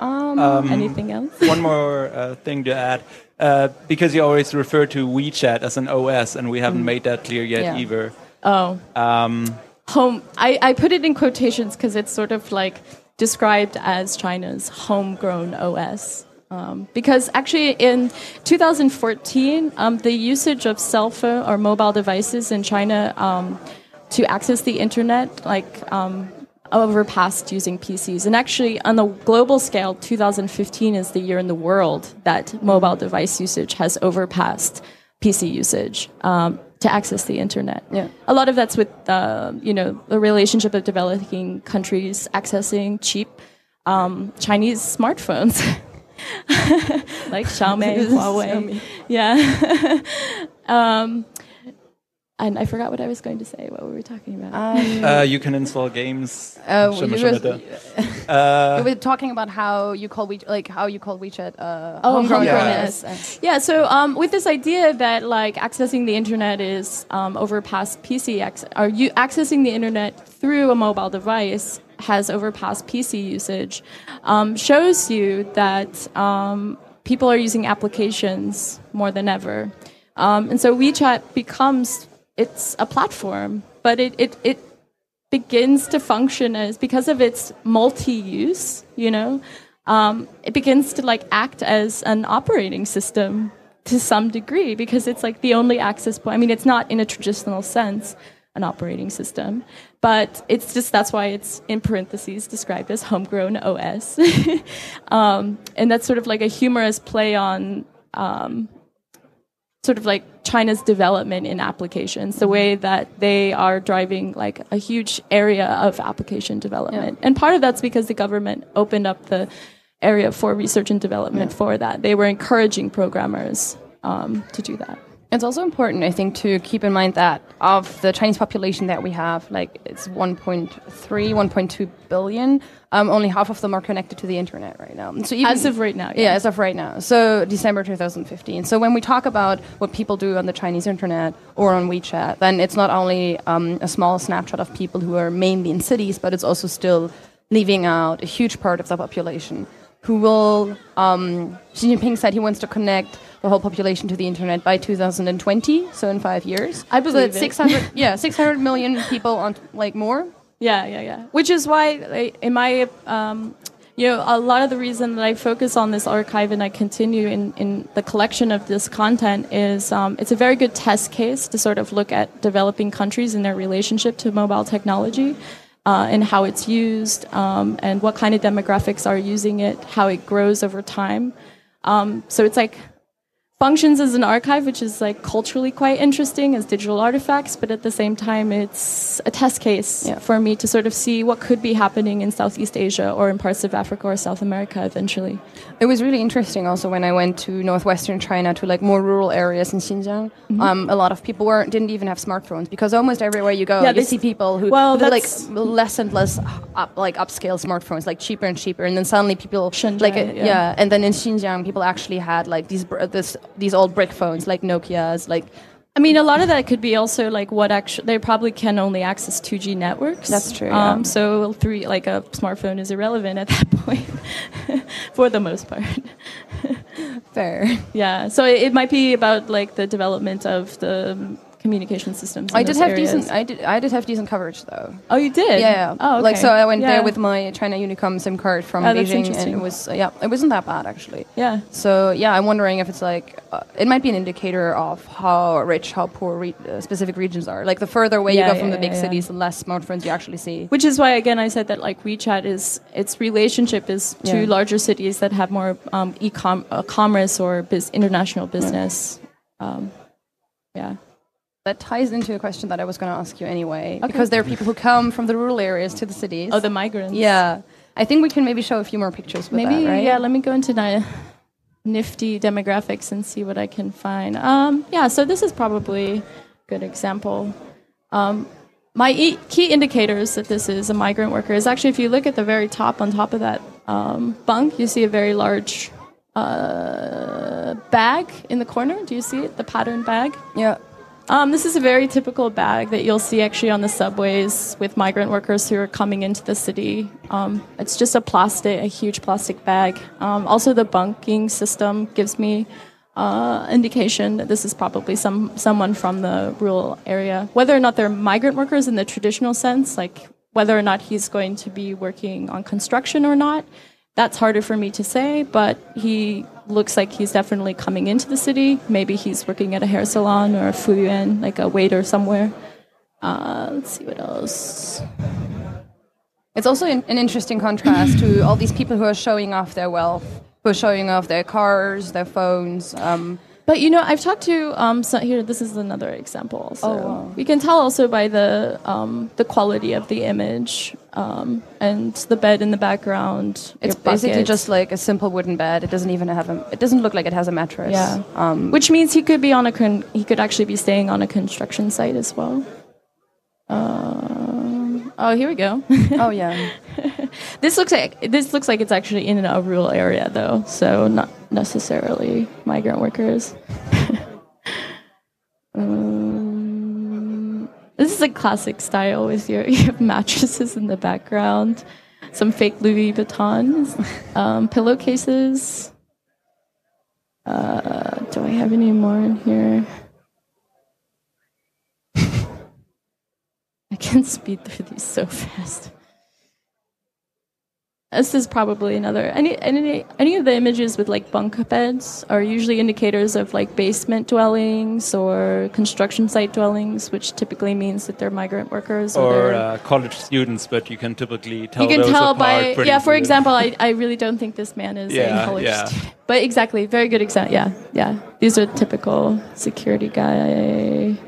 Speaker 2: Um,
Speaker 1: Um,
Speaker 3: Anything else? *laughs*
Speaker 1: one more uh, thing to add, uh, because you always refer to WeChat as an OS, and we haven't made that clear yet
Speaker 2: Yeah.
Speaker 1: either.
Speaker 3: Oh,
Speaker 1: Um,
Speaker 3: home. I, I put it in quotations because it's sort of like described as China's homegrown OS. Um, because actually, in 2014, um, the usage of cell phone or mobile devices in China um, to access the internet, like um, overpassed using PCs. And actually, on the global scale, 2015 is the year in the world that mobile device usage has overpassed PC usage um, to access the internet.
Speaker 2: Yeah.
Speaker 3: A lot of that's with uh, you know the relationship of developing countries accessing cheap um, Chinese smartphones. *laughs* like *laughs* Xiaomi, Huawei. Yeah. *laughs* um, and I forgot what I was going to say. What were we talking about?
Speaker 2: um,
Speaker 1: uh, you can install games.
Speaker 2: uh,
Speaker 1: Shimmer,
Speaker 2: you was- *laughs*
Speaker 1: Uh,
Speaker 2: we were talking about how you call we like how you call WeChat uh,
Speaker 3: Oh,
Speaker 2: homegrown
Speaker 1: homegrown,
Speaker 2: OS.
Speaker 3: yes. Yeah, so um, with this idea that like accessing the internet is um, overpassed PC, ac- or you accessing the internet through a mobile device has overpassed PC usage, um, shows you that um, people are using applications more than ever, um, and so WeChat becomes it's a platform, but it it, it begins to function as because of its multi-use, you know, um, it begins to like act as an operating system to some degree because it's like the only access point. I mean, it's not in a traditional sense an operating system, but it's just that's why it's in parentheses described as homegrown OS, *laughs* um, and that's sort of like a humorous play on. Um, sort of like China's development in applications, the way that they are driving like a huge area of application development. And part of that's because the government opened up the area for research and development for that. They were encouraging programmers um, to do that.
Speaker 2: It's also important, I think, to keep in mind that of the Chinese population that we have, like it's 1.3, 1.2 billion. Um, only half of them are connected to the internet right now. So even,
Speaker 3: As of right now,
Speaker 2: yeah.
Speaker 3: yeah.
Speaker 2: as of right now. So December 2015. So when we talk about what people do on the Chinese internet or on WeChat, then it's not only um, a small snapshot of people who are mainly in cities, but it's also still leaving out a huge part of the population who will. Um, Xi Jinping said he wants to connect the whole population to the internet by 2020, so in five years.
Speaker 3: I believe it.
Speaker 2: 600, *laughs* yeah, 600 million people on like more.
Speaker 3: Yeah, yeah, yeah. Which is why, in my, um, you know, a lot of the reason that I focus on this archive and I continue in, in the collection of this content is um, it's a very good test case to sort of look at developing countries and their relationship to mobile technology. Uh, and how it's used, um, and what kind of demographics are using it, how it grows over time. Um, so it's like functions as an archive, which is like culturally quite interesting as digital artifacts, but at the same time, it's a test case
Speaker 2: Yeah.
Speaker 3: for me to sort of see what could be happening in Southeast Asia or in parts of Africa or South America eventually.
Speaker 2: It was really interesting also when I went to northwestern China to like more rural areas in Xinjiang.
Speaker 3: Mm-hmm.
Speaker 2: Um, a lot of people weren't didn't even have smartphones because almost everywhere you go,
Speaker 3: Yeah,
Speaker 2: you see people who
Speaker 3: well,
Speaker 2: like less and less up, like upscale smartphones, like cheaper and cheaper, and then suddenly people
Speaker 3: Shenzhen,
Speaker 2: like uh,
Speaker 3: yeah.
Speaker 2: yeah. and then in Xinjiang people actually had like these this these old brick phones like Nokia's, like
Speaker 3: I mean, a lot of that could be also like what actually they probably can only access 2G networks.
Speaker 2: That's true, yeah.
Speaker 3: Um, so three, like a smartphone is irrelevant at that *laughs* point, *laughs* for the most part. *laughs*
Speaker 2: fair.
Speaker 3: Yeah. So it, it might be about like the development of the um, communication systems.
Speaker 2: I did have
Speaker 3: areas.
Speaker 2: decent. I did. I did have decent coverage though.
Speaker 3: Oh, you did?
Speaker 2: Yeah.
Speaker 3: Oh, okay.
Speaker 2: Like so, I went
Speaker 3: Yeah.
Speaker 2: there with my China Unicom SIM card from
Speaker 3: Oh,
Speaker 2: Beijing, and it was uh, yeah, it wasn't that bad actually.
Speaker 3: Yeah.
Speaker 2: So yeah, I'm wondering if it's like uh, it might be an indicator of how rich, how poor re- uh, specific regions are. Like the further away
Speaker 3: Yeah,
Speaker 2: you go from the big cities, the less smartphones you actually see.
Speaker 3: Which is why, again, I said that like WeChat is its relationship is to larger cities that have more um, e-com uh, commerce or biz- international business. Um, yeah.
Speaker 2: That ties into a question that I was going to ask you anyway, because there are people who come from the rural areas to the cities.
Speaker 3: Oh, the migrants.
Speaker 2: yeah. I think we can maybe show a few more pictures with
Speaker 3: Maybe
Speaker 2: that, right?
Speaker 3: yeah. Let me go into the nifty demographics and see what I can find. Um, yeah. So this is probably a good example. Um, my e- key indicators that this is a migrant worker is actually if you look at the very top on top of that um, bunk, you see a very large uh, uh, bag in the corner. Do you see it? The pattern bag.
Speaker 2: Yeah.
Speaker 3: Um, this is a very typical bag that you'll see actually on the subways with migrant workers who are coming into the city. Um, it's just a plastic, a huge plastic bag. Um, also, the bunking system gives me uh, indication that this is probably some someone from the rural area. Whether or not they're migrant workers in the traditional sense, like whether or not he's going to be working on construction or not, that's harder for me to say, but he looks like he's definitely coming into the city. Maybe he's working at a hair salon or a fuyuan, like a waiter somewhere. Uh, let's see what else.
Speaker 2: It's also an, an interesting contrast to all these people who are showing off their wealth, who are showing off their cars, their phones. Um,
Speaker 3: But you know, I've talked to um, so here. This is another example. So
Speaker 2: Oh, wow.
Speaker 3: we can tell also by the um, the quality of the image um, and the bed in the background.
Speaker 2: it's basically just like a simple wooden bed. It doesn't even have a. It doesn't look like it has a mattress.
Speaker 3: Yeah.
Speaker 2: Um,
Speaker 3: which means he could be on a con- he could actually be staying on a construction site as well. Um, oh, here we go.
Speaker 2: oh yeah. *laughs*
Speaker 3: this looks like this looks like it's actually in a rural area though, so not necessarily migrant workers. um, *laughs* this is a classic style with your *laughs* you have mattresses in the background, some fake Louis Vuittons, um, pillowcases. Uh, do I have any more in here? *laughs* I can speed through these so fast. This is probably another any any any of the images with like bunk beds are usually indicators of like basement dwellings or construction site dwellings, which typically means that they're migrant workers or,
Speaker 1: or uh, college students, but you can typically tell
Speaker 3: you can tell by yeah. For
Speaker 1: good.
Speaker 3: example, I, I really don't think this man is
Speaker 1: Yeah,
Speaker 3: a college
Speaker 1: yeah.
Speaker 3: student. But exactly, very good example. Yeah, yeah. These are typical security guy.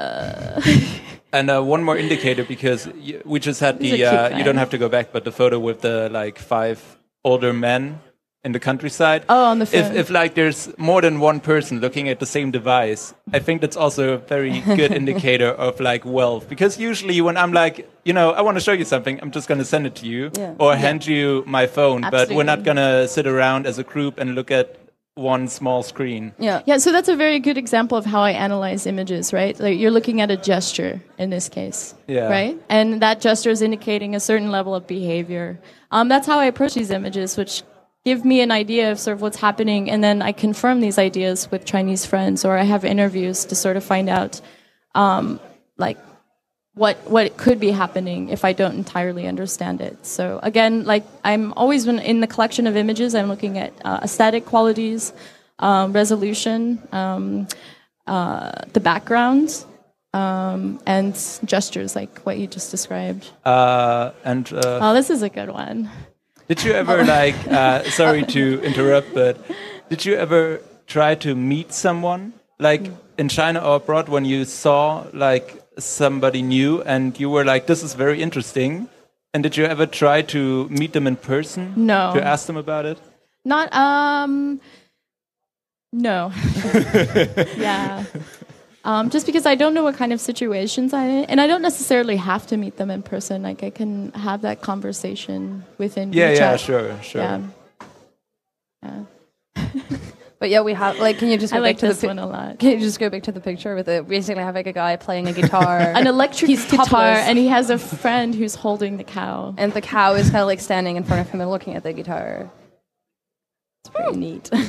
Speaker 3: *laughs*
Speaker 1: And uh, one more indicator because we just had the uh, you don't have to go back, but the photo with the like five older men in the countryside.
Speaker 3: Oh, on the
Speaker 1: if
Speaker 3: phone.
Speaker 1: if like there's more than one person looking at the same device, I think that's also a very *laughs* good indicator of like wealth. Because usually when I'm like, you know, I want to show you something, I'm just gonna send it to you
Speaker 2: Yeah.
Speaker 1: or hand you my phone, Absolutely. but we're not gonna sit around as a group and look at one small screen.
Speaker 2: Yeah.
Speaker 3: Yeah, so that's a very good example of how I analyze images, right? Like you're looking at a gesture in this case,
Speaker 1: Yeah.
Speaker 3: right? And that gesture is indicating a certain level of behavior. Um, that's how I approach these images, which give me an idea of sort of what's happening, and then I confirm these ideas with Chinese friends, or I have interviews to sort of find out, um, like what what could be happening if I don't entirely understand it. So again, like I'm always in the collection of images, I'm looking at uh, aesthetic qualities, um, resolution, um, uh, the background, um, and gestures like what you just described.
Speaker 1: Uh, and uh,
Speaker 3: Oh, this is a good one.
Speaker 1: Did you ever *laughs* like? Uh, sorry to interrupt, but did you ever try to meet someone like in China or abroad when you saw like somebody new and you were like, "This is very interesting," and did you ever try to meet them in person?
Speaker 3: No.
Speaker 1: To ask them about it?
Speaker 3: Not um no. *laughs* yeah. Um, just because I don't know what kind of situations I'm in, and I don't necessarily have to meet them in person. Like I can have that conversation within.
Speaker 1: Yeah,
Speaker 3: WeChat.
Speaker 1: yeah, sure, sure.
Speaker 3: Yeah. *laughs* Yeah. *laughs*
Speaker 2: But yeah, we have like. Can you just
Speaker 3: I
Speaker 2: go
Speaker 3: like
Speaker 2: back to
Speaker 3: this
Speaker 2: the
Speaker 3: one a lot. *laughs*
Speaker 2: Can you just go back to the picture with it? Basically, have like a guy playing a guitar, *laughs*
Speaker 3: An electric
Speaker 2: He's
Speaker 3: guitar,
Speaker 2: topless.
Speaker 3: and he has a friend who's holding the cow.
Speaker 2: and the cow is kind of like standing in front of him and looking at the guitar. It's pretty neat. *laughs*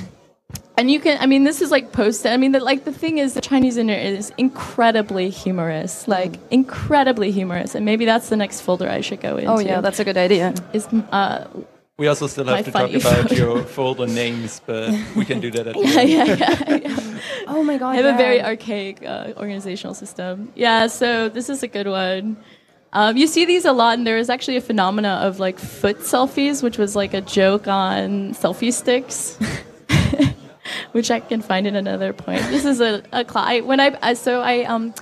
Speaker 3: And you can, I mean, this is like posted. I mean, the, like the thing is, the Chinese internet is incredibly humorous, like incredibly humorous. And maybe that's the next folder I should go into.
Speaker 2: oh yeah, that's a good idea.
Speaker 3: is uh,
Speaker 1: We also still have to talk about
Speaker 3: photo. *laughs*
Speaker 1: your folder names, but we can do that at *laughs* the
Speaker 3: yeah,
Speaker 1: end.
Speaker 3: yeah, yeah.
Speaker 2: Oh my god,
Speaker 3: I have a very archaic uh, organizational system. Yeah, so this is a good one. Um, you see these a lot, and there is actually a phenomena of like foot selfies, which was like a joke on selfie sticks, *laughs* which I can find in another point. This is a, a cl- I, when I, I so I um.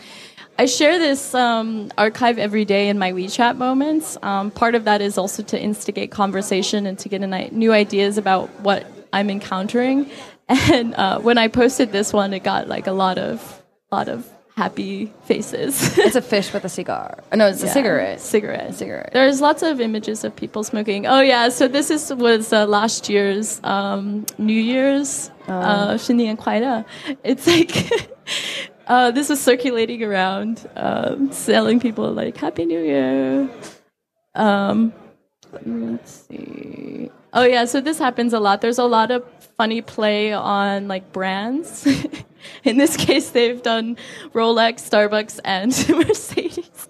Speaker 3: I share this um, archive every day in my WeChat moments. Um, part of that is also to instigate conversation and to get an, i- new ideas about what I'm encountering. *laughs* And uh, when I posted this one, it got like a lot of lot of happy faces. *laughs*
Speaker 2: It's a fish with a cigar. Oh, no, it's a
Speaker 3: Yeah,
Speaker 2: cigarette.
Speaker 3: Cigarette.
Speaker 2: Cigarette.
Speaker 3: There's lots of images of people smoking. Oh yeah, so this is was uh, last year's um, New Year's uh, 新年快乐. It's like *laughs* uh, this was circulating around, um, selling people like Happy New Year. Um, let's see. Oh yeah, so this happens a lot. There's a lot of funny play on like brands. *laughs* In this case, they've done Rolex, Starbucks, and *laughs* Mercedes.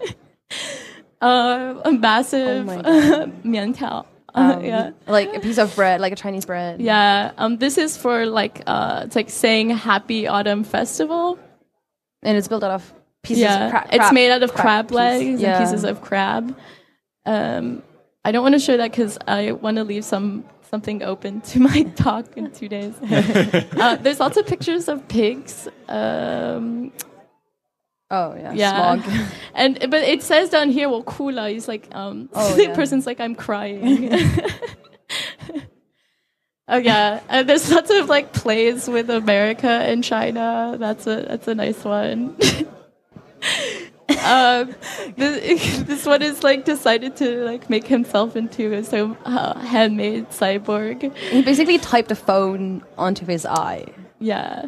Speaker 3: *laughs* uh, a massive
Speaker 2: Oh
Speaker 3: uh, 面条. *laughs* Uh, yeah.
Speaker 2: Like a piece of bread, like a Chinese bread.
Speaker 3: Yeah. Um, this is for like uh, it's like saying Happy Autumn Festival.
Speaker 2: And it's built out of pieces
Speaker 3: yeah,
Speaker 2: of crab.
Speaker 3: it's made out of crab,
Speaker 2: piece.
Speaker 3: legs
Speaker 2: Yeah.
Speaker 3: and pieces of crab. Um, I don't want to show that because I want to leave some something open to my *laughs* talk in two days. *laughs* uh, there's lots of pictures of pigs. Um,
Speaker 2: Oh, yeah.
Speaker 3: yeah,
Speaker 2: Smog. *laughs*
Speaker 3: and but it says down here, well, kula is like um,
Speaker 2: Oh, *laughs*
Speaker 3: the
Speaker 2: yeah.
Speaker 3: person's like I'm crying. *laughs* Oh yeah, uh, there's lots of like plays with America and China. That's a that's a nice one. um, this, this one is like decided to like make himself into a so uh, handmade cyborg.
Speaker 2: He basically typed a phone onto his eye.
Speaker 3: Yeah.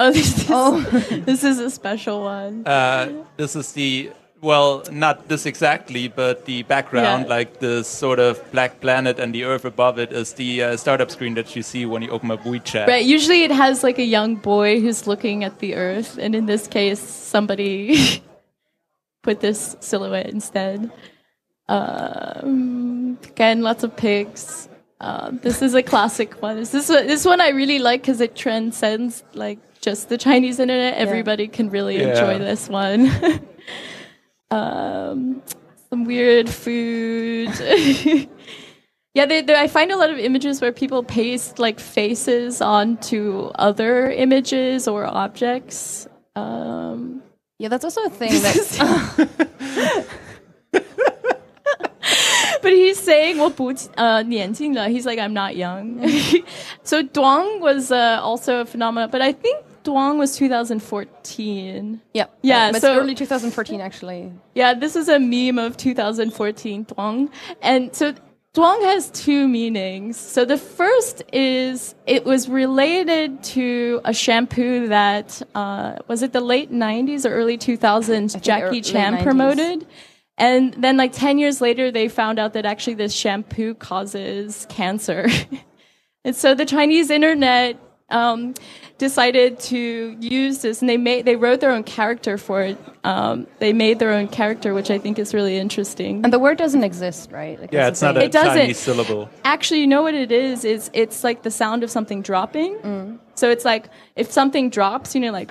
Speaker 3: Oh, this is,
Speaker 2: Oh. *laughs*
Speaker 3: this is a special one.
Speaker 1: Uh, this is the well, not this exactly, but the background,
Speaker 3: Yeah.
Speaker 1: like the sort of black planet and the Earth above it, is the uh, startup screen that you see when you open up WeChat.
Speaker 3: Right. Usually it has like a young boy who's looking at the earth, and in this case, somebody *laughs* put this silhouette instead. Um, again, lots of pigs. Uh, this is a classic one. This is this one I really like because it transcends like just the Chinese internet. Everybody yeah. can really
Speaker 1: yeah.
Speaker 3: enjoy this one. *laughs* um, some weird food. *laughs* yeah, they, they, I find a lot of images where people paste like faces onto other images or objects. Um,
Speaker 2: yeah, that's also a thing that. *laughs*
Speaker 3: but he's saying uh, He's like I'm not young. so Duang was uh, also a phenomenon, but I think Duang was 2014.
Speaker 2: yeah.
Speaker 3: Yeah,
Speaker 2: It's
Speaker 3: so-
Speaker 2: early 2014, actually.
Speaker 3: Yeah, this is a meme of 2014 Duang. And so Duang has two meanings. So the first is it was related to a shampoo that, uh, was it the late 90s or early 2000s, Jackie Chan promoted. And then, like 10 years later, they found out that actually this shampoo causes cancer. *laughs* and so the Chinese internet um, decided to use this, and they made they wrote their own character for it. Um, they made their own character, which I think is really interesting.
Speaker 2: And the word doesn't exist, right? Like,
Speaker 1: yeah, it's
Speaker 2: the
Speaker 1: not a
Speaker 3: It doesn't.
Speaker 1: Chinese syllable.
Speaker 3: Actually, you know what it is? Is it's like the sound of something dropping. So it's like if something drops, you know, like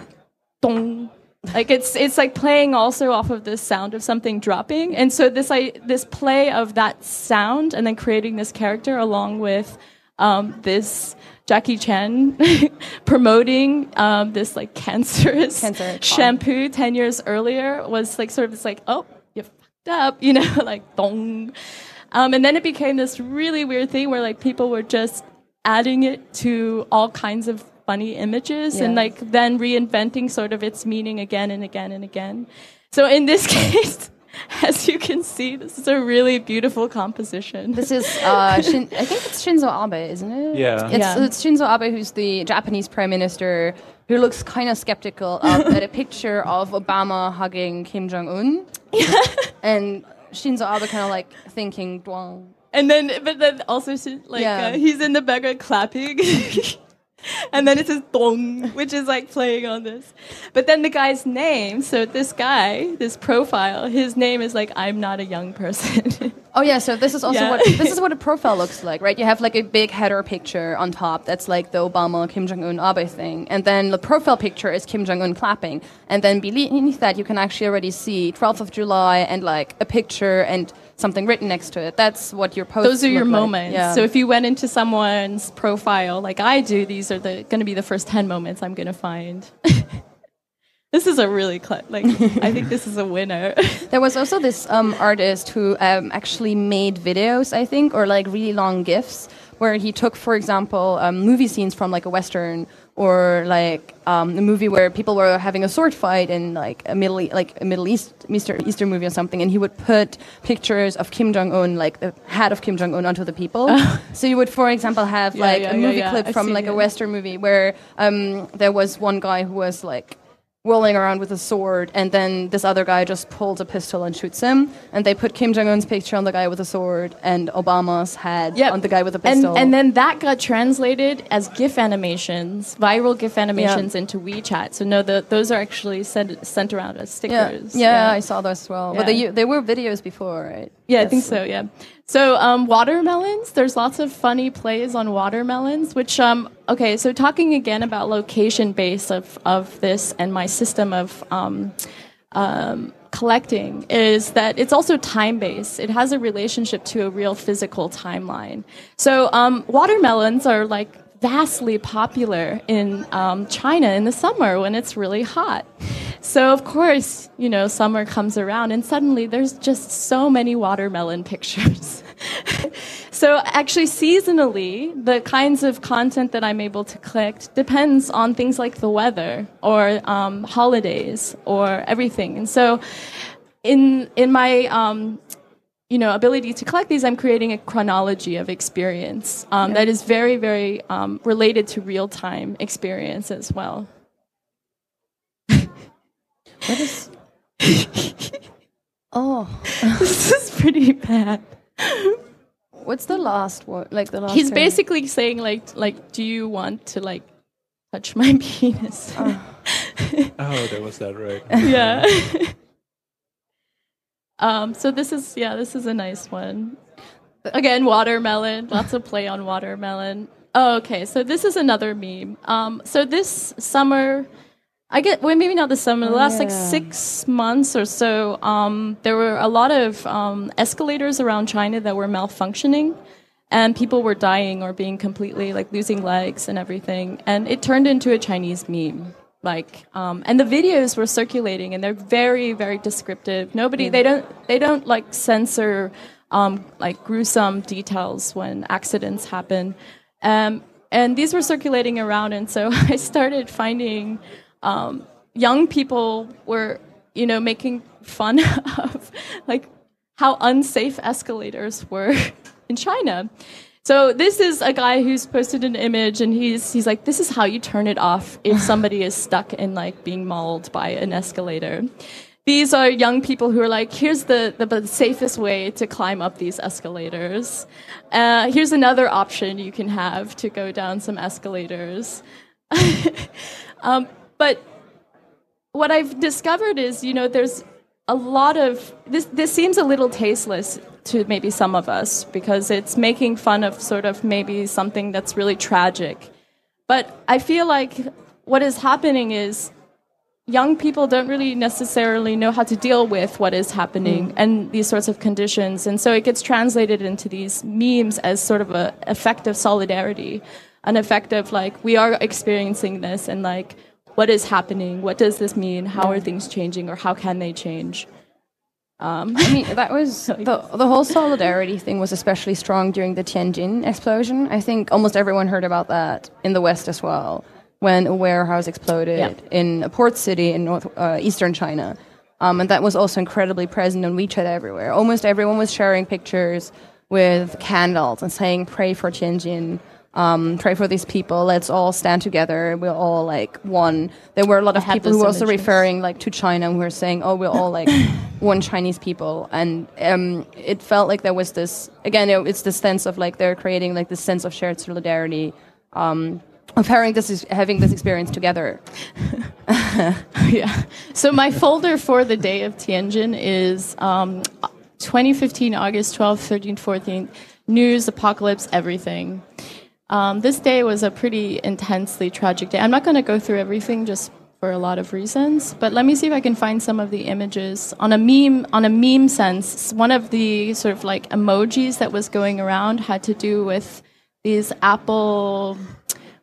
Speaker 3: dong. Like it's it's like playing also off of the sound of something dropping, and so this I this play of that sound and then creating this character along with um, this Jackie Chan *laughs* promoting um, this like cancerous
Speaker 2: Cancer
Speaker 3: shampoo ten years earlier was like sort of this like oh you fucked up *laughs* you know like dong, um, and then it became this really weird thing where like people were just adding it to all kinds of funny images and like then reinventing sort of its meaning again and again and again. So in this *laughs* case, *laughs* as you can see, this is a really beautiful composition.
Speaker 2: This is, uh, *laughs* Shin, I think it's Shinzo Abe, isn't it?
Speaker 1: Yeah.
Speaker 2: It's,
Speaker 3: Yeah.
Speaker 2: it's Shinzo Abe, who's the Japanese prime minister, who looks kind of skeptical of, *laughs* at a picture of Obama hugging Kim Jong Un. And Shinzo Abe kind of like thinking, Duang.
Speaker 3: And then, but then also, like,
Speaker 2: Yeah.
Speaker 3: uh, he's in the background clapping. *laughs* and then it says dong, which is like playing on this. But then the guy's name, so this guy, this profile, his name is like, I'm not a young person. *laughs*
Speaker 2: Oh yeah, so this is also
Speaker 3: Yeah.
Speaker 2: what this is what a profile looks like, right? You have like a big header picture on top that's like the Obama Kim Jong Un Abe thing, and then the profile picture is Kim Jong Un clapping, and then beneath that you can actually already see 12th of July and like a picture and something written next to it. That's what your post.
Speaker 3: Those are your moments.
Speaker 2: Yeah.
Speaker 3: So if you went into someone's profile like I do, these are the going to be the first 10 moments I'm going to find. *laughs* this is a really, cl- like, *laughs* I think this is a winner. *laughs*
Speaker 2: There was also this um, artist who um, actually made videos, I think, or like really long gifs, where he took, for example, um, movie scenes from like a western or like um, a movie where people were having a sword fight in like a middle E- like a Middle East Eastern, Eastern movie or something, and he would put pictures of Kim Jong Un, like the head of Kim Jong Un, onto the people. *laughs* so you would, for example, have
Speaker 3: Yeah,
Speaker 2: like
Speaker 3: yeah,
Speaker 2: a movie
Speaker 3: yeah.
Speaker 2: clip
Speaker 3: I've
Speaker 2: from like a. Western movie where um, there was one guy who was like rolling around with a sword, and then this other guy just pulls a pistol and shoots him. And they put Kim Jong Un's picture on the guy with a sword and Obama's head
Speaker 3: Yep.
Speaker 2: on the guy with a
Speaker 3: And,
Speaker 2: pistol.
Speaker 3: and then that got translated as GIF animations, viral GIF animations into WeChat. So no, the, those are actually sent, sent around as
Speaker 2: yeah,
Speaker 3: stickers.
Speaker 2: yeah, I saw those as well. But they they were videos before, right?
Speaker 3: Yeah, I think so. Yeah. So um, watermelons. There's lots of funny plays on watermelons. Which um, okay. So talking again about location base of of this and my system of um, um, collecting is that it's also time based. It has a relationship to a real physical timeline. So um, watermelons are like vastly popular in um, China in the summer when it's really hot. So of course, you know, summer comes around and suddenly there's just so many watermelon pictures. *laughs* so actually seasonally, the kinds of content that I'm able to collect depends on things like the weather or um, holidays or everything. And so in in my um, you know ability to collect these, I'm creating a chronology of experience um, that is very very um, related to real time experience as well.
Speaker 2: What is? *laughs* oh, *laughs*
Speaker 3: this is pretty bad.
Speaker 2: what's the last one? Like the last.
Speaker 3: He's
Speaker 2: term?
Speaker 3: basically saying like like do you want to like touch my *laughs* penis?
Speaker 1: Oh, there was that right.
Speaker 3: yeah. Um so this is yeah, this is a nice one. Again, watermelon, lots of play on watermelon. Oh, okay, so this is another meme. Um so this summer I get well maybe not this summer, the last like six months or so, um, there were a lot of um, escalators around China that were malfunctioning and people were dying or being completely like losing legs and everything and it turned into a chinese meme like um, and the videos were circulating and they're very very descriptive nobody they don't they don't like censor um, like gruesome details when accidents happen um, and these were circulating around and so *laughs* i started finding um, young people were you know making fun *laughs* of like how unsafe escalators were *laughs* in China. So this is a guy who's posted an image and he's he's like this is how you turn it off if *laughs* somebody is stuck in like being mauled by an escalator. These are young people who are like, here's the, the, the safest way to climb up these escalators. Uh, here's another option you can have to go down some escalators. *laughs* um, but what I've discovered is, you know, there's a lot of this. This seems a little tasteless to maybe some of us because it's making fun of sort of maybe something that's really tragic. But I feel like what is happening is young people don't really necessarily know how to deal with what is happening mm. and these sorts of conditions and so it gets translated into these memes as sort of a effect of solidarity an effect of like we are experiencing this and like what is happening what does this mean how are things changing or how can they change um,
Speaker 2: I mean, that was *laughs* the the whole solidarity thing was especially strong during the Tianjin explosion. I think almost everyone heard about that in the West as well when a warehouse exploded
Speaker 3: Yeah.
Speaker 2: in a port city in north uh, eastern China, um, and that was also incredibly present on WeChat everywhere. Almost everyone was sharing pictures with candles and saying, "Pray for Tianjin." Um, pray for these people. Let's all stand together. We're all like one. There were a lot of people who were also referring like to China and who were saying, "Oh, we're all like *laughs* one Chinese people." And um, it felt like there was this again. It, it's the sense of like they're creating like this sense of shared solidarity, um, of having this having this experience together. *laughs* *laughs*
Speaker 3: yeah. So my folder for the day of Tianjin is um, 2015 August 12th, 13th, 14th. News, apocalypse, everything. Um, this day was a pretty intensely tragic day. I'm not going to go through everything just for a lot of reasons, but let me see if I can find some of the images on a meme. On a meme sense, one of the sort of like emojis that was going around had to do with these Apple.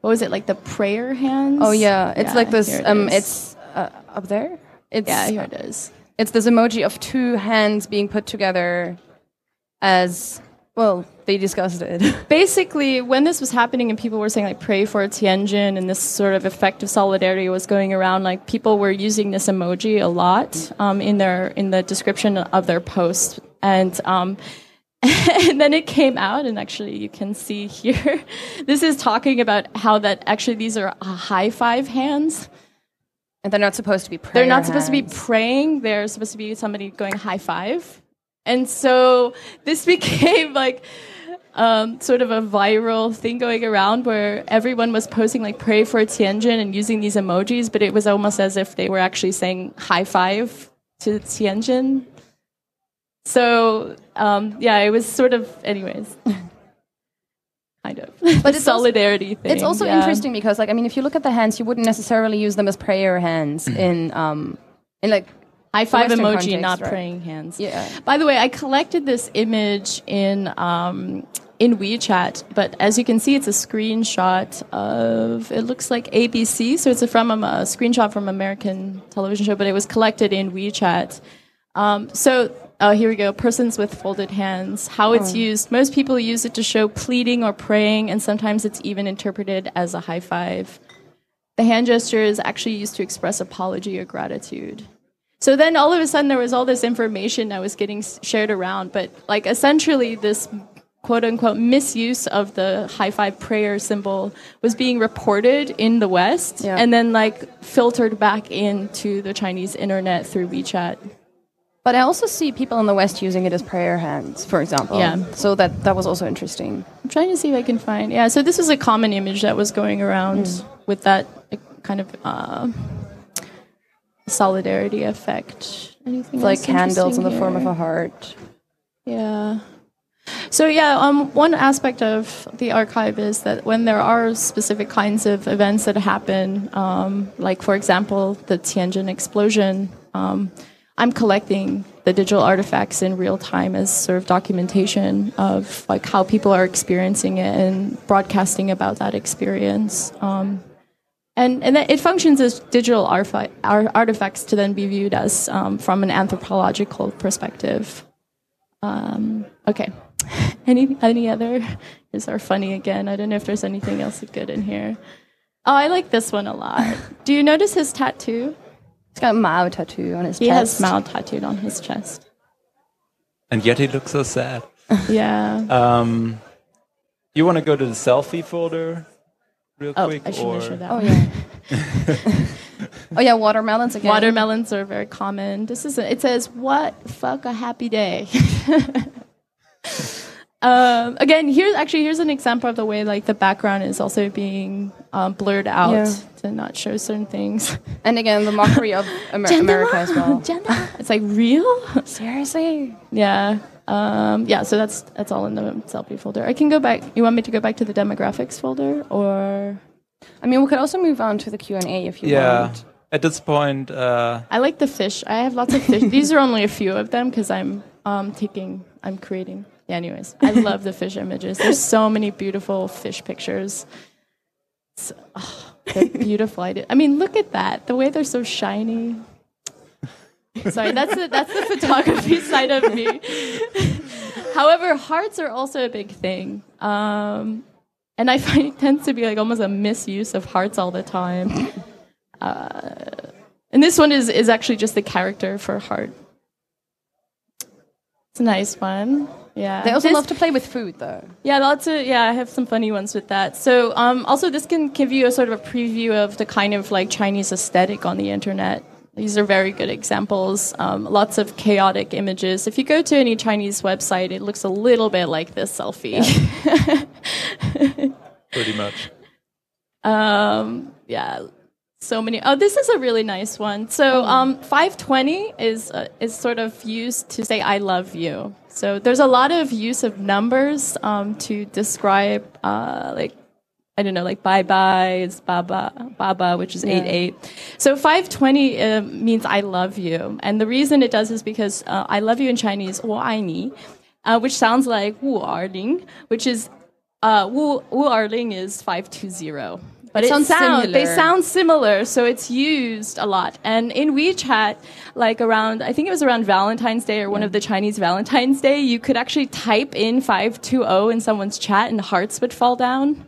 Speaker 3: What was it like the prayer hands?
Speaker 2: Oh yeah, it's like this.
Speaker 3: it
Speaker 2: um, it's uh, up there. It's
Speaker 3: yeah, here it is.
Speaker 2: it's this emoji of two hands being put together as Well, they discussed it. *laughs*
Speaker 3: basically when this was happening and people were saying like pray for Tianjin and this sort of effect of solidarity was going around like people were using this emoji a lot um, in their in the description of their post and um, *laughs* and then it came out and actually you can see here *laughs* this is talking about how that actually these are high five hands
Speaker 2: and they're not supposed to be praying.
Speaker 3: they're not supposed to be praying they're supposed to be somebody going high five and so this *laughs* became like um, sort of a viral thing going around where everyone was posting like pray for Tianjin and using these emojis, but it was almost as if they were actually saying high five to Tianjin. So um, yeah, it was sort of, anyways. *laughs* kind of.
Speaker 2: But *laughs* it's
Speaker 3: solidarity
Speaker 2: also,
Speaker 3: thing.
Speaker 2: It's also
Speaker 3: yeah.
Speaker 2: interesting because, like, I mean, if you look at the hands, you wouldn't necessarily use them as prayer hands *clears throat* in, um, in like
Speaker 3: High five
Speaker 2: Western
Speaker 3: emoji,
Speaker 2: context,
Speaker 3: not
Speaker 2: right.
Speaker 3: praying hands.
Speaker 2: Yeah.
Speaker 3: By the way, I collected this image in um, in WeChat, but as you can see, it's a screenshot of. It looks like ABC, so it's a from a, screenshot from American television show, but it was collected in WeChat. Um, so. Oh, here we go. Persons with folded hands. How it's used. Most people use it to show pleading or praying, and sometimes it's even interpreted as a high five. The hand gesture is actually used to express apology or gratitude. So then all of a sudden there was all this information that was getting shared around, but like essentially this quote unquote misuse of the high five prayer symbol was being reported in the West
Speaker 2: Yeah.
Speaker 3: and then like filtered back into the Chinese internet through WeChat.
Speaker 2: But I also see people in the West using it as prayer hands, for example.
Speaker 3: Yeah.
Speaker 2: So that that was also interesting.
Speaker 3: I'm trying to see if I can find. Yeah, so this was a common image that was going around with that kind of uh, solidarity effect. Anything
Speaker 2: like candles in the form of a heart.
Speaker 3: Yeah. So yeah, um, one aspect of the archive is that when there are specific kinds of events that happen, um, like for example the Tianjin explosion, um, I'm collecting the digital artifacts in real time as sort of documentation of like how people are experiencing it and broadcasting about that experience. Um, and and that it functions as digital arfi- ar- artifacts to then be viewed as um, from an anthropological perspective. Um, okay. *laughs* Any any other? Is our funny again? I don't know if there's anything else good in here. Oh, I like this one a lot. *laughs* Do you notice his tattoo?
Speaker 2: He's got a Mao tattoo on his
Speaker 3: He
Speaker 2: chest.
Speaker 3: has Mao tattooed on his chest.
Speaker 1: And yet he looks so sad. *laughs*
Speaker 3: Yeah.
Speaker 1: Um, you want to go to the selfie folder real
Speaker 3: oh,
Speaker 1: quick?
Speaker 3: I should
Speaker 1: or
Speaker 3: measure that.
Speaker 2: Oh yeah. *laughs* oh yeah, watermelons again.
Speaker 3: Watermelons are very common. This is a, it says what fuck a happy day. *laughs* um, again, here's actually here's an example of the way like the background is also being um, blurred out
Speaker 2: Yeah.
Speaker 3: to not show certain things.
Speaker 2: And again, the mockery of *laughs* Amer- America as well. Gender?
Speaker 3: it's like real.
Speaker 2: Seriously?
Speaker 3: yeah. Um, yeah. So that's that's all in the selfie folder. I can go back. You want me to go back to the demographics folder or?
Speaker 2: I mean, we could also move on to the Q and A if you
Speaker 1: Yeah.
Speaker 2: want.
Speaker 1: At this point, uh,
Speaker 3: I like the fish. I have lots of fish. These are only a few of them because I'm um, taking, I'm creating. Yeah, anyways, I love the fish images. There's so many beautiful fish pictures. Oh, they're beautiful. I, did, I mean, look at that. The way they're so shiny. Sorry, that's the, that's the photography *laughs* side of me. However, hearts are also a big thing. Um, and I find it *laughs* tends to be like almost a misuse of hearts all the time. Uh, and this one is, is actually just the character for heart. It's a nice one. Yeah.
Speaker 2: They also
Speaker 3: This-
Speaker 2: love to play with food, though.
Speaker 3: yeah, lots of yeah. I have some funny ones with that. So, um, also this can give you a sort of a preview of the kind of like Chinese aesthetic on the internet. These are very good examples. Um, lots of chaotic images. If you go to any Chinese website, it looks a little bit like this selfie. *laughs*
Speaker 1: pretty much.
Speaker 3: Um, yeah, so many. Oh, this is a really nice one. So, um, 520 is uh, is sort of used to say "I love you." So there's a lot of use of numbers um, to describe, uh, like I don't know, like bye bye is baba, baba, which is yeah. eight eight. So five twenty uh, means I love you, and the reason it does is because uh, I love you in Chinese, wo ai ni, uh, which sounds like wu arling, which is uh, wu wu arling is five two zero. But
Speaker 2: it, sounds
Speaker 3: sound, they sound similar, so it's used a lot. And in WeChat, like around, I think it was around Valentine's Day or yeah. one of the Chinese Valentine's Day, you could actually type in five two zero in someone's chat, and hearts would fall down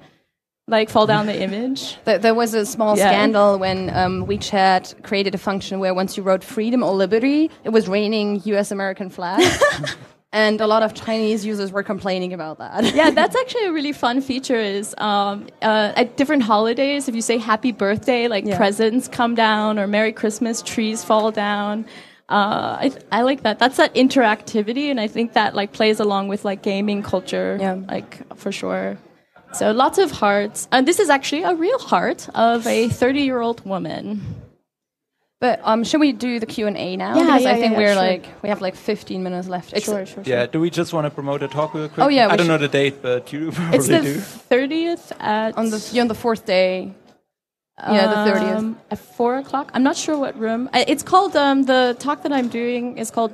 Speaker 3: like fall down the image. *laughs*
Speaker 2: There, there was a small
Speaker 3: Yeah.
Speaker 2: scandal when um, WeChat created a function where once you wrote freedom or liberty, it was raining U.S. American flags, *laughs* and a lot of Chinese users were complaining about that.
Speaker 3: yeah, *laughs* that's actually a really fun feature. Is um, uh, at different holidays, if you say Happy Birthday, like
Speaker 2: Yeah.
Speaker 3: presents come down, or Merry Christmas, trees fall down. Uh, I, I like that. That's that interactivity, and I think that like plays along with like gaming culture,
Speaker 2: Yeah.
Speaker 3: like for sure. So lots of hearts, and this is actually a real heart of a thirty-year-old woman.
Speaker 2: But um, should we do the Q and A now?
Speaker 3: Yeah,
Speaker 2: because
Speaker 3: yeah,
Speaker 2: I think
Speaker 3: yeah,
Speaker 2: we're
Speaker 3: sure.
Speaker 2: like we have like 15 minutes left. Ex-
Speaker 3: Sure, sure, sure.
Speaker 1: Yeah, do we just want to promote a talk real quick?
Speaker 2: Oh, yeah,
Speaker 1: I don't
Speaker 2: should-
Speaker 1: know the date, but you *laughs* probably
Speaker 3: It's the
Speaker 1: do.
Speaker 3: thirtieth at
Speaker 2: On the you're on the fourth day. Yeah, the 30th.
Speaker 3: um, at four o'clock. I'm not sure what room. It's called um, the talk that I'm doing is called.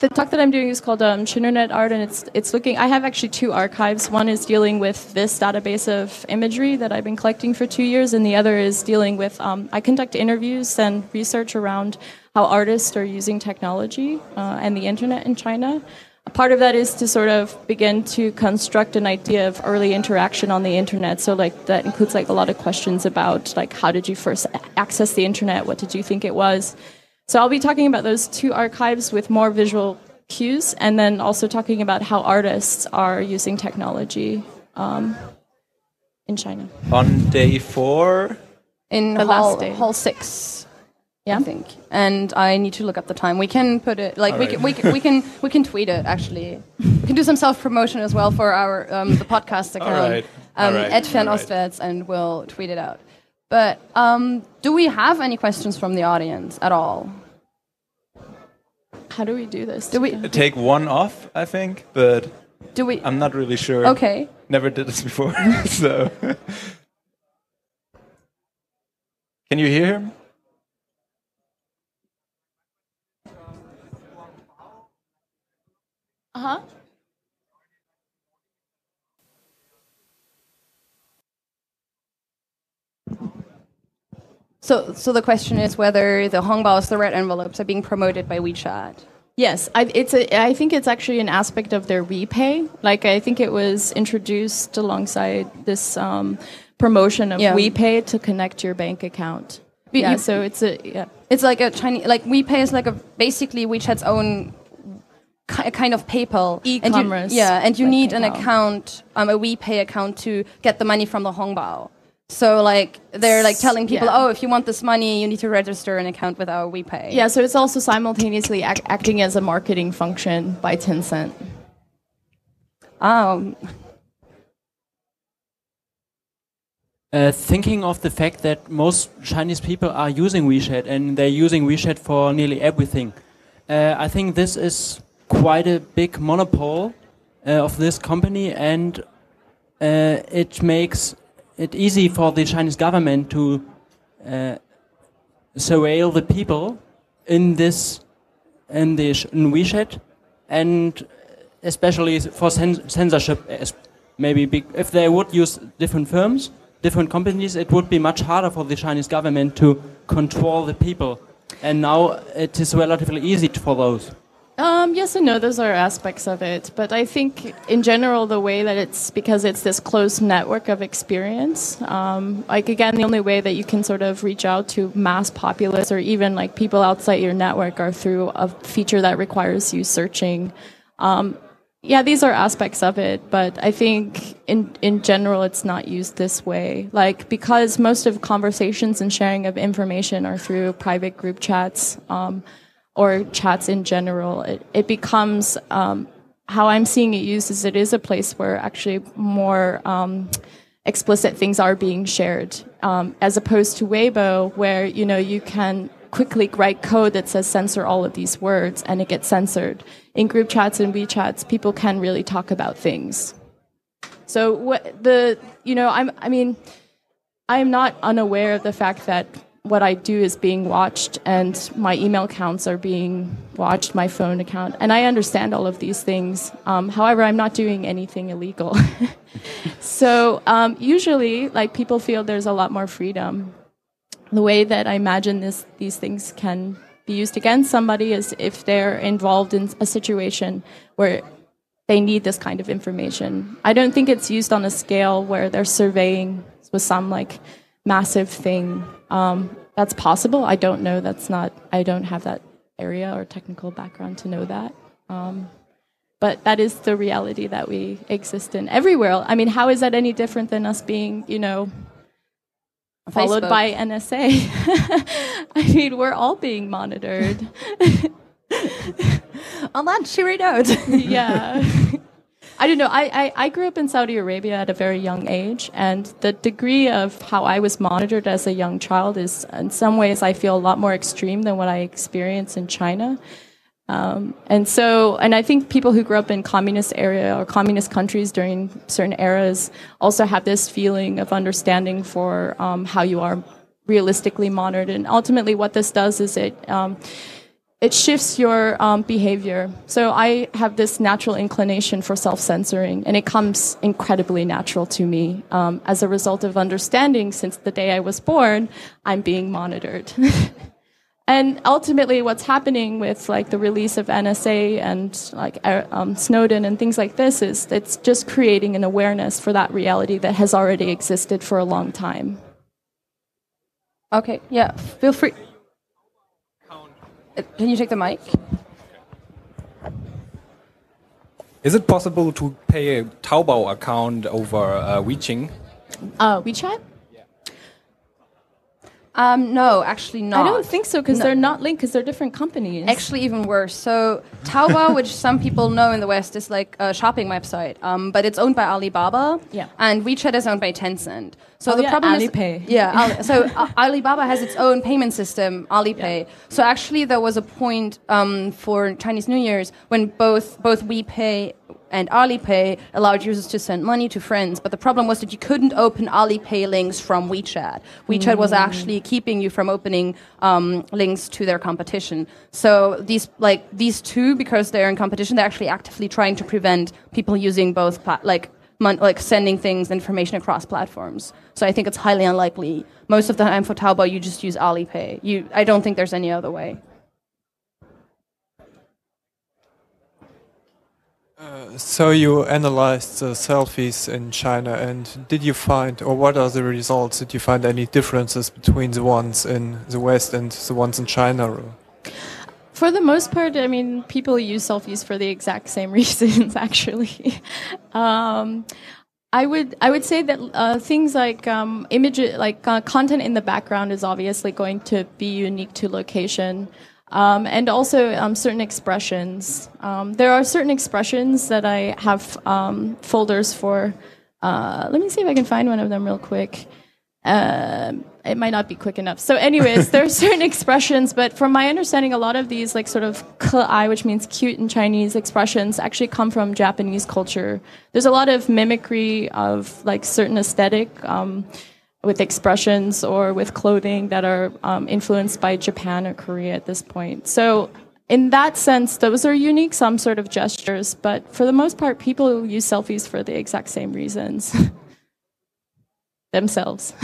Speaker 3: The talk that I'm doing is called um, Internet Art, and it's it's looking. I have actually two archives. One is dealing with this database of imagery that I've been collecting for two years, and the other is dealing with. Um, I conduct interviews and research around how artists are using technology uh, and the internet in China. A part of that is to sort of begin to construct an idea of early interaction on the internet. So like that includes like a lot of questions about like how did you first access the internet? What did you think it was? So I'll be talking about those two archives with more visual cues, and then also talking about how artists are using technology um, in China.
Speaker 1: On day four,
Speaker 2: in
Speaker 3: The
Speaker 2: hall,
Speaker 3: last day.
Speaker 2: hall six.
Speaker 3: Yeah.
Speaker 2: I think, and I need to look up the time. We can put it like we,
Speaker 1: Alright.
Speaker 2: can, we can we can we can tweet it. Actually, we can do some self promotion as well for our um, the podcast account
Speaker 1: Alright,
Speaker 2: um,
Speaker 1: alright,
Speaker 2: at Fan
Speaker 1: alright.
Speaker 2: Ostwärts, and we'll tweet it out. But um, do we have any questions from the audience at all?
Speaker 3: How do we do this?
Speaker 2: Do we
Speaker 1: take one off, I think, but
Speaker 2: do we?
Speaker 1: I'm not really sure.
Speaker 2: Okay.
Speaker 1: Never did this before, *laughs* *laughs* so. Can you hear him?
Speaker 3: Uh huh.
Speaker 2: So so the question is whether the Hongbaos, the red envelopes, are being promoted by WeChat.
Speaker 3: Yes, I, it's a, I think it's actually an aspect of their WePay. Like I think it was introduced alongside this um, promotion of
Speaker 2: Yeah.
Speaker 3: WePay to connect your bank account.
Speaker 2: But
Speaker 3: yeah,
Speaker 2: you-
Speaker 3: so it's a yeah.
Speaker 2: It's like a Chinese, like WePay is like a basically WeChat's own ki- kind of PayPal. And you-
Speaker 3: E-commerce,
Speaker 2: yeah, and you
Speaker 3: like
Speaker 2: need an account, um, a WePay account to get the money from the Hongbao. So like they're like telling people,
Speaker 3: Yeah.
Speaker 2: oh, if you want this money, you need to register an account with our WePay.
Speaker 3: Yeah, so it's also simultaneously ac- acting as a marketing function by Tencent.
Speaker 2: Um,
Speaker 4: Uh, thinking of the fact that most Chinese people are using WeChat and they're using WeChat for nearly everything, uh, I think this is quite a big monopole uh, of this company, and uh, it makes it easy for the Chinese government to uh, surveil the people in this in the in and especially for censorship. As maybe if they would use different firms, different companies, it would be much harder for the Chinese government to control the people. And now it is relatively easy for those.
Speaker 3: Um, yes and no, those are aspects of it. But I think in general, the way that it's because it's this closed network of experience, um, like again, the only way that you can sort of reach out to mass populace or even like people outside your network are through a feature that requires you searching. Um, yeah, these are aspects of it, but I think in in general it's not used this way. Like because most of conversations and sharing of information are through private group chats um, or chats in general, it, it becomes um, how I'm seeing it used is it is a place where actually more um, explicit things are being shared, um, as opposed to Weibo, where you know you can quickly write code that says censor all of these words and it gets censored. In group chats and WeChats, people can really talk about things. So what the you know I'm I mean I am not unaware of the fact that what I do is being watched, and my email accounts are being watched, my phone account, and I understand all of these things. Um, however, I'm not doing anything illegal. *laughs* so um, usually, like people feel there's a lot more freedom. The way that I imagine this, these things can be used against somebody is if they're involved in a situation where they need this kind of information. I don't think it's used on a scale where they're surveying with some like massive thing. Um, that's possible. I don't know. That's not. I don't have that area or technical background to know that. Um, but that is the reality that we exist in everywhere. I mean, how is that any different than us being, you know, followed
Speaker 2: Facebook.
Speaker 3: by NSA? *laughs* I mean, we're all being monitored.
Speaker 2: On that cheery note.
Speaker 3: yeah. *laughs* I don't know. I, I, I grew up in Saudi Arabia at a very young age, and the degree of how I was monitored as a young child is, in some ways, I feel a lot more extreme than what I experienced in China. Um, and so, and I think people who grew up in communist area or communist countries during certain eras also have this feeling of understanding for um, how you are realistically monitored. And ultimately, what this does is it um, it shifts your um, behavior. So I have this natural inclination for self-censoring, and it comes incredibly natural to me um, as a result of understanding. Since the day I was born, I'm being monitored. *laughs* And ultimately, what's happening with like the release of NSA and like uh, um, Snowden and things like this is it's just creating an awareness for that reality that has already existed for a long time.
Speaker 2: okay, yeah, feel free. Can you take the mic?
Speaker 5: Is it possible to pay a Taobao account over uh, WeChat?
Speaker 3: Uh, WeChat?
Speaker 2: Um, no, actually not.
Speaker 3: I don't think so because
Speaker 2: No.
Speaker 3: they're not linked because they're different companies.
Speaker 2: Actually, even worse. So Taobao, *laughs* which some people know in the West, is like a shopping website, um, but it's owned by Alibaba.
Speaker 3: Yeah.
Speaker 2: And WeChat is owned by Tencent. So
Speaker 3: Oh,
Speaker 2: the
Speaker 3: yeah,
Speaker 2: problem
Speaker 3: Alipay.
Speaker 2: is, yeah. Ali, *laughs* so uh, Alibaba has its own payment system, Alipay. So actually, there was a point um, for Chinese New Year's when both both WePay and Alipay allowed users to send money to friends. But the problem was that you couldn't open Alipay links from WeChat. WeChat was actually keeping you from opening um, links to their competition. So these like these two, because they're in competition, they're actually actively trying to prevent people using both pla- like mon- like sending things information across platforms. So I think it's highly unlikely. Most of the time for Taobao, you just use Alipay. You, I don't think there's any other way.
Speaker 6: So you analyzed the selfies in China, and did you find, or what are the results? Did you find any differences between the ones in the West and the ones in China?
Speaker 3: For the most part, I mean, people use selfies for the exact same *laughs* reasons, actually. *laughs* um, I would I would say that uh, things like um, image like uh, content in the background is obviously going to be unique to location. Um, and also um, certain expressions. Um, there are certain expressions that I have um, folders for. Uh, let me see if I can find one of them real quick. Um, it might not be quick enough. So, anyways, there are *laughs* certain expressions, but from my understanding, a lot of these, like sort of "keai," which means cute in Chinese expressions, actually come from Japanese culture. There's a lot of mimicry of like certain aesthetic um, with expressions or with clothing that are um, influenced by Japan or Korea at this point. So, in that sense, those are unique, some sort of gestures, but for the most part, people use selfies for the exact same reasons. *laughs* Themselves. *laughs*